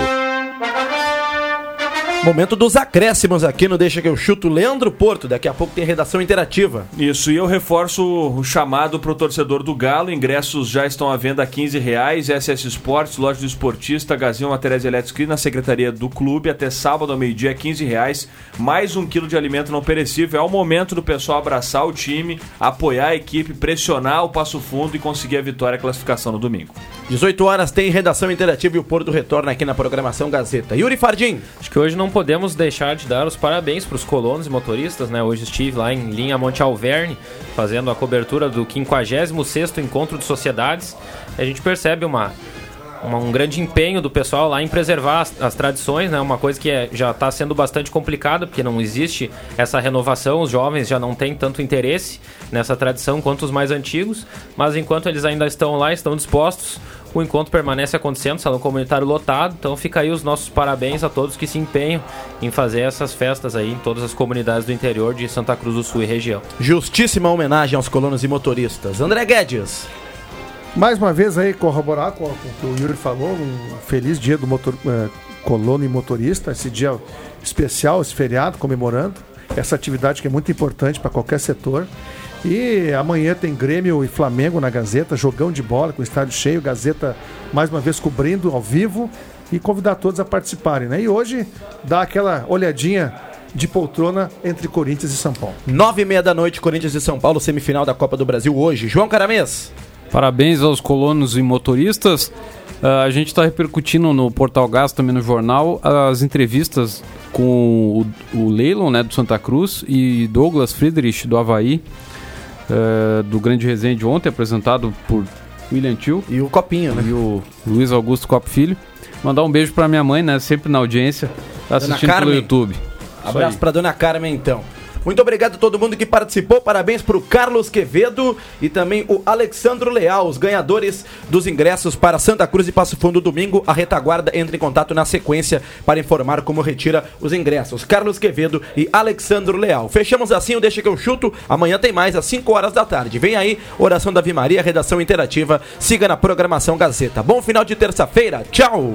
Speaker 3: Momento dos acréscimos aqui no Deixa que eu chuto. Leandro Porto, daqui a pouco tem redação interativa.
Speaker 6: Isso, e eu reforço o chamado pro torcedor do Galo. Ingressos já estão à venda a 15 reais. SS Esportes, loja do esportista, Gazinho Materiais Elétricos e na secretaria do clube. Até sábado ao meio-dia, 15 reais. Mais um quilo de alimento não perecível. É o momento do pessoal abraçar o time, apoiar a equipe, pressionar o passo fundo e conseguir a vitória e a classificação no domingo.
Speaker 3: 18 horas tem redação interativa e o Porto retorna aqui na programação Gazeta. Yuri Fardim.
Speaker 9: Acho que hoje não podemos deixar de dar os parabéns para os colonos e motoristas, né? Hoje estive lá em linha Monte Alverne, fazendo a cobertura do 56º Encontro de Sociedades. A gente percebe uma, um grande empenho do pessoal lá em preservar as, as tradições, né? Uma coisa que é- já está sendo bastante complicada, porque não existe essa renovação, os jovens já não têm tanto interesse nessa tradição quanto os mais antigos, mas enquanto eles ainda estão lá, estão dispostos, o encontro permanece acontecendo, salão comunitário lotado, então fica aí os nossos parabéns a todos que se empenham em fazer essas festas aí em todas as comunidades do interior de Santa Cruz do Sul e região.
Speaker 3: Justíssima homenagem aos colonos e motoristas. André Guedes.
Speaker 8: Mais uma vez aí, corroborar com, com o que o Yuri falou, um feliz dia do motor, eh, colono e motorista, esse dia especial, esse feriado, comemorando essa atividade que é muito importante para qualquer setor. E amanhã tem Grêmio e Flamengo na Gazeta, jogão de bola com o estádio cheio, Gazeta mais uma vez cobrindo ao vivo e convidar todos a participarem. Né? E hoje dá aquela olhadinha de poltrona entre Corinthians e São Paulo.
Speaker 3: Nove e meia da noite, Corinthians e São Paulo, semifinal da Copa do Brasil hoje. João Caramês.
Speaker 4: Parabéns aos colonos e motoristas. Ah, a gente está repercutindo no Portal Gás, também no jornal, as entrevistas com o, o Leilon, né, do Santa Cruz, e Douglas Friedrich, do Havaí, eh, do Grande Resende ontem, apresentado por William Tio.
Speaker 3: E o Copinho, né?
Speaker 4: E o Luiz Augusto Cop Filho. Mandar um beijo para minha mãe, né, sempre na audiência, tá assistindo pelo. YouTube.
Speaker 3: Abraço pra dona Carmen, então. Muito obrigado a todo mundo que participou. Parabéns pro Carlos Quevedo e também o Alexandro Leal, os ganhadores dos ingressos para Santa Cruz e Passo Fundo domingo. A retaguarda entra em contato na sequência para informar como retira os ingressos. Carlos Quevedo e Alexandro Leal. Fechamos assim o Deixa que eu chuto. Amanhã tem mais às 5 horas da tarde. Vem aí, oração da Maria, redação interativa. Siga na programação Gazeta. Bom final de terça-feira. Tchau.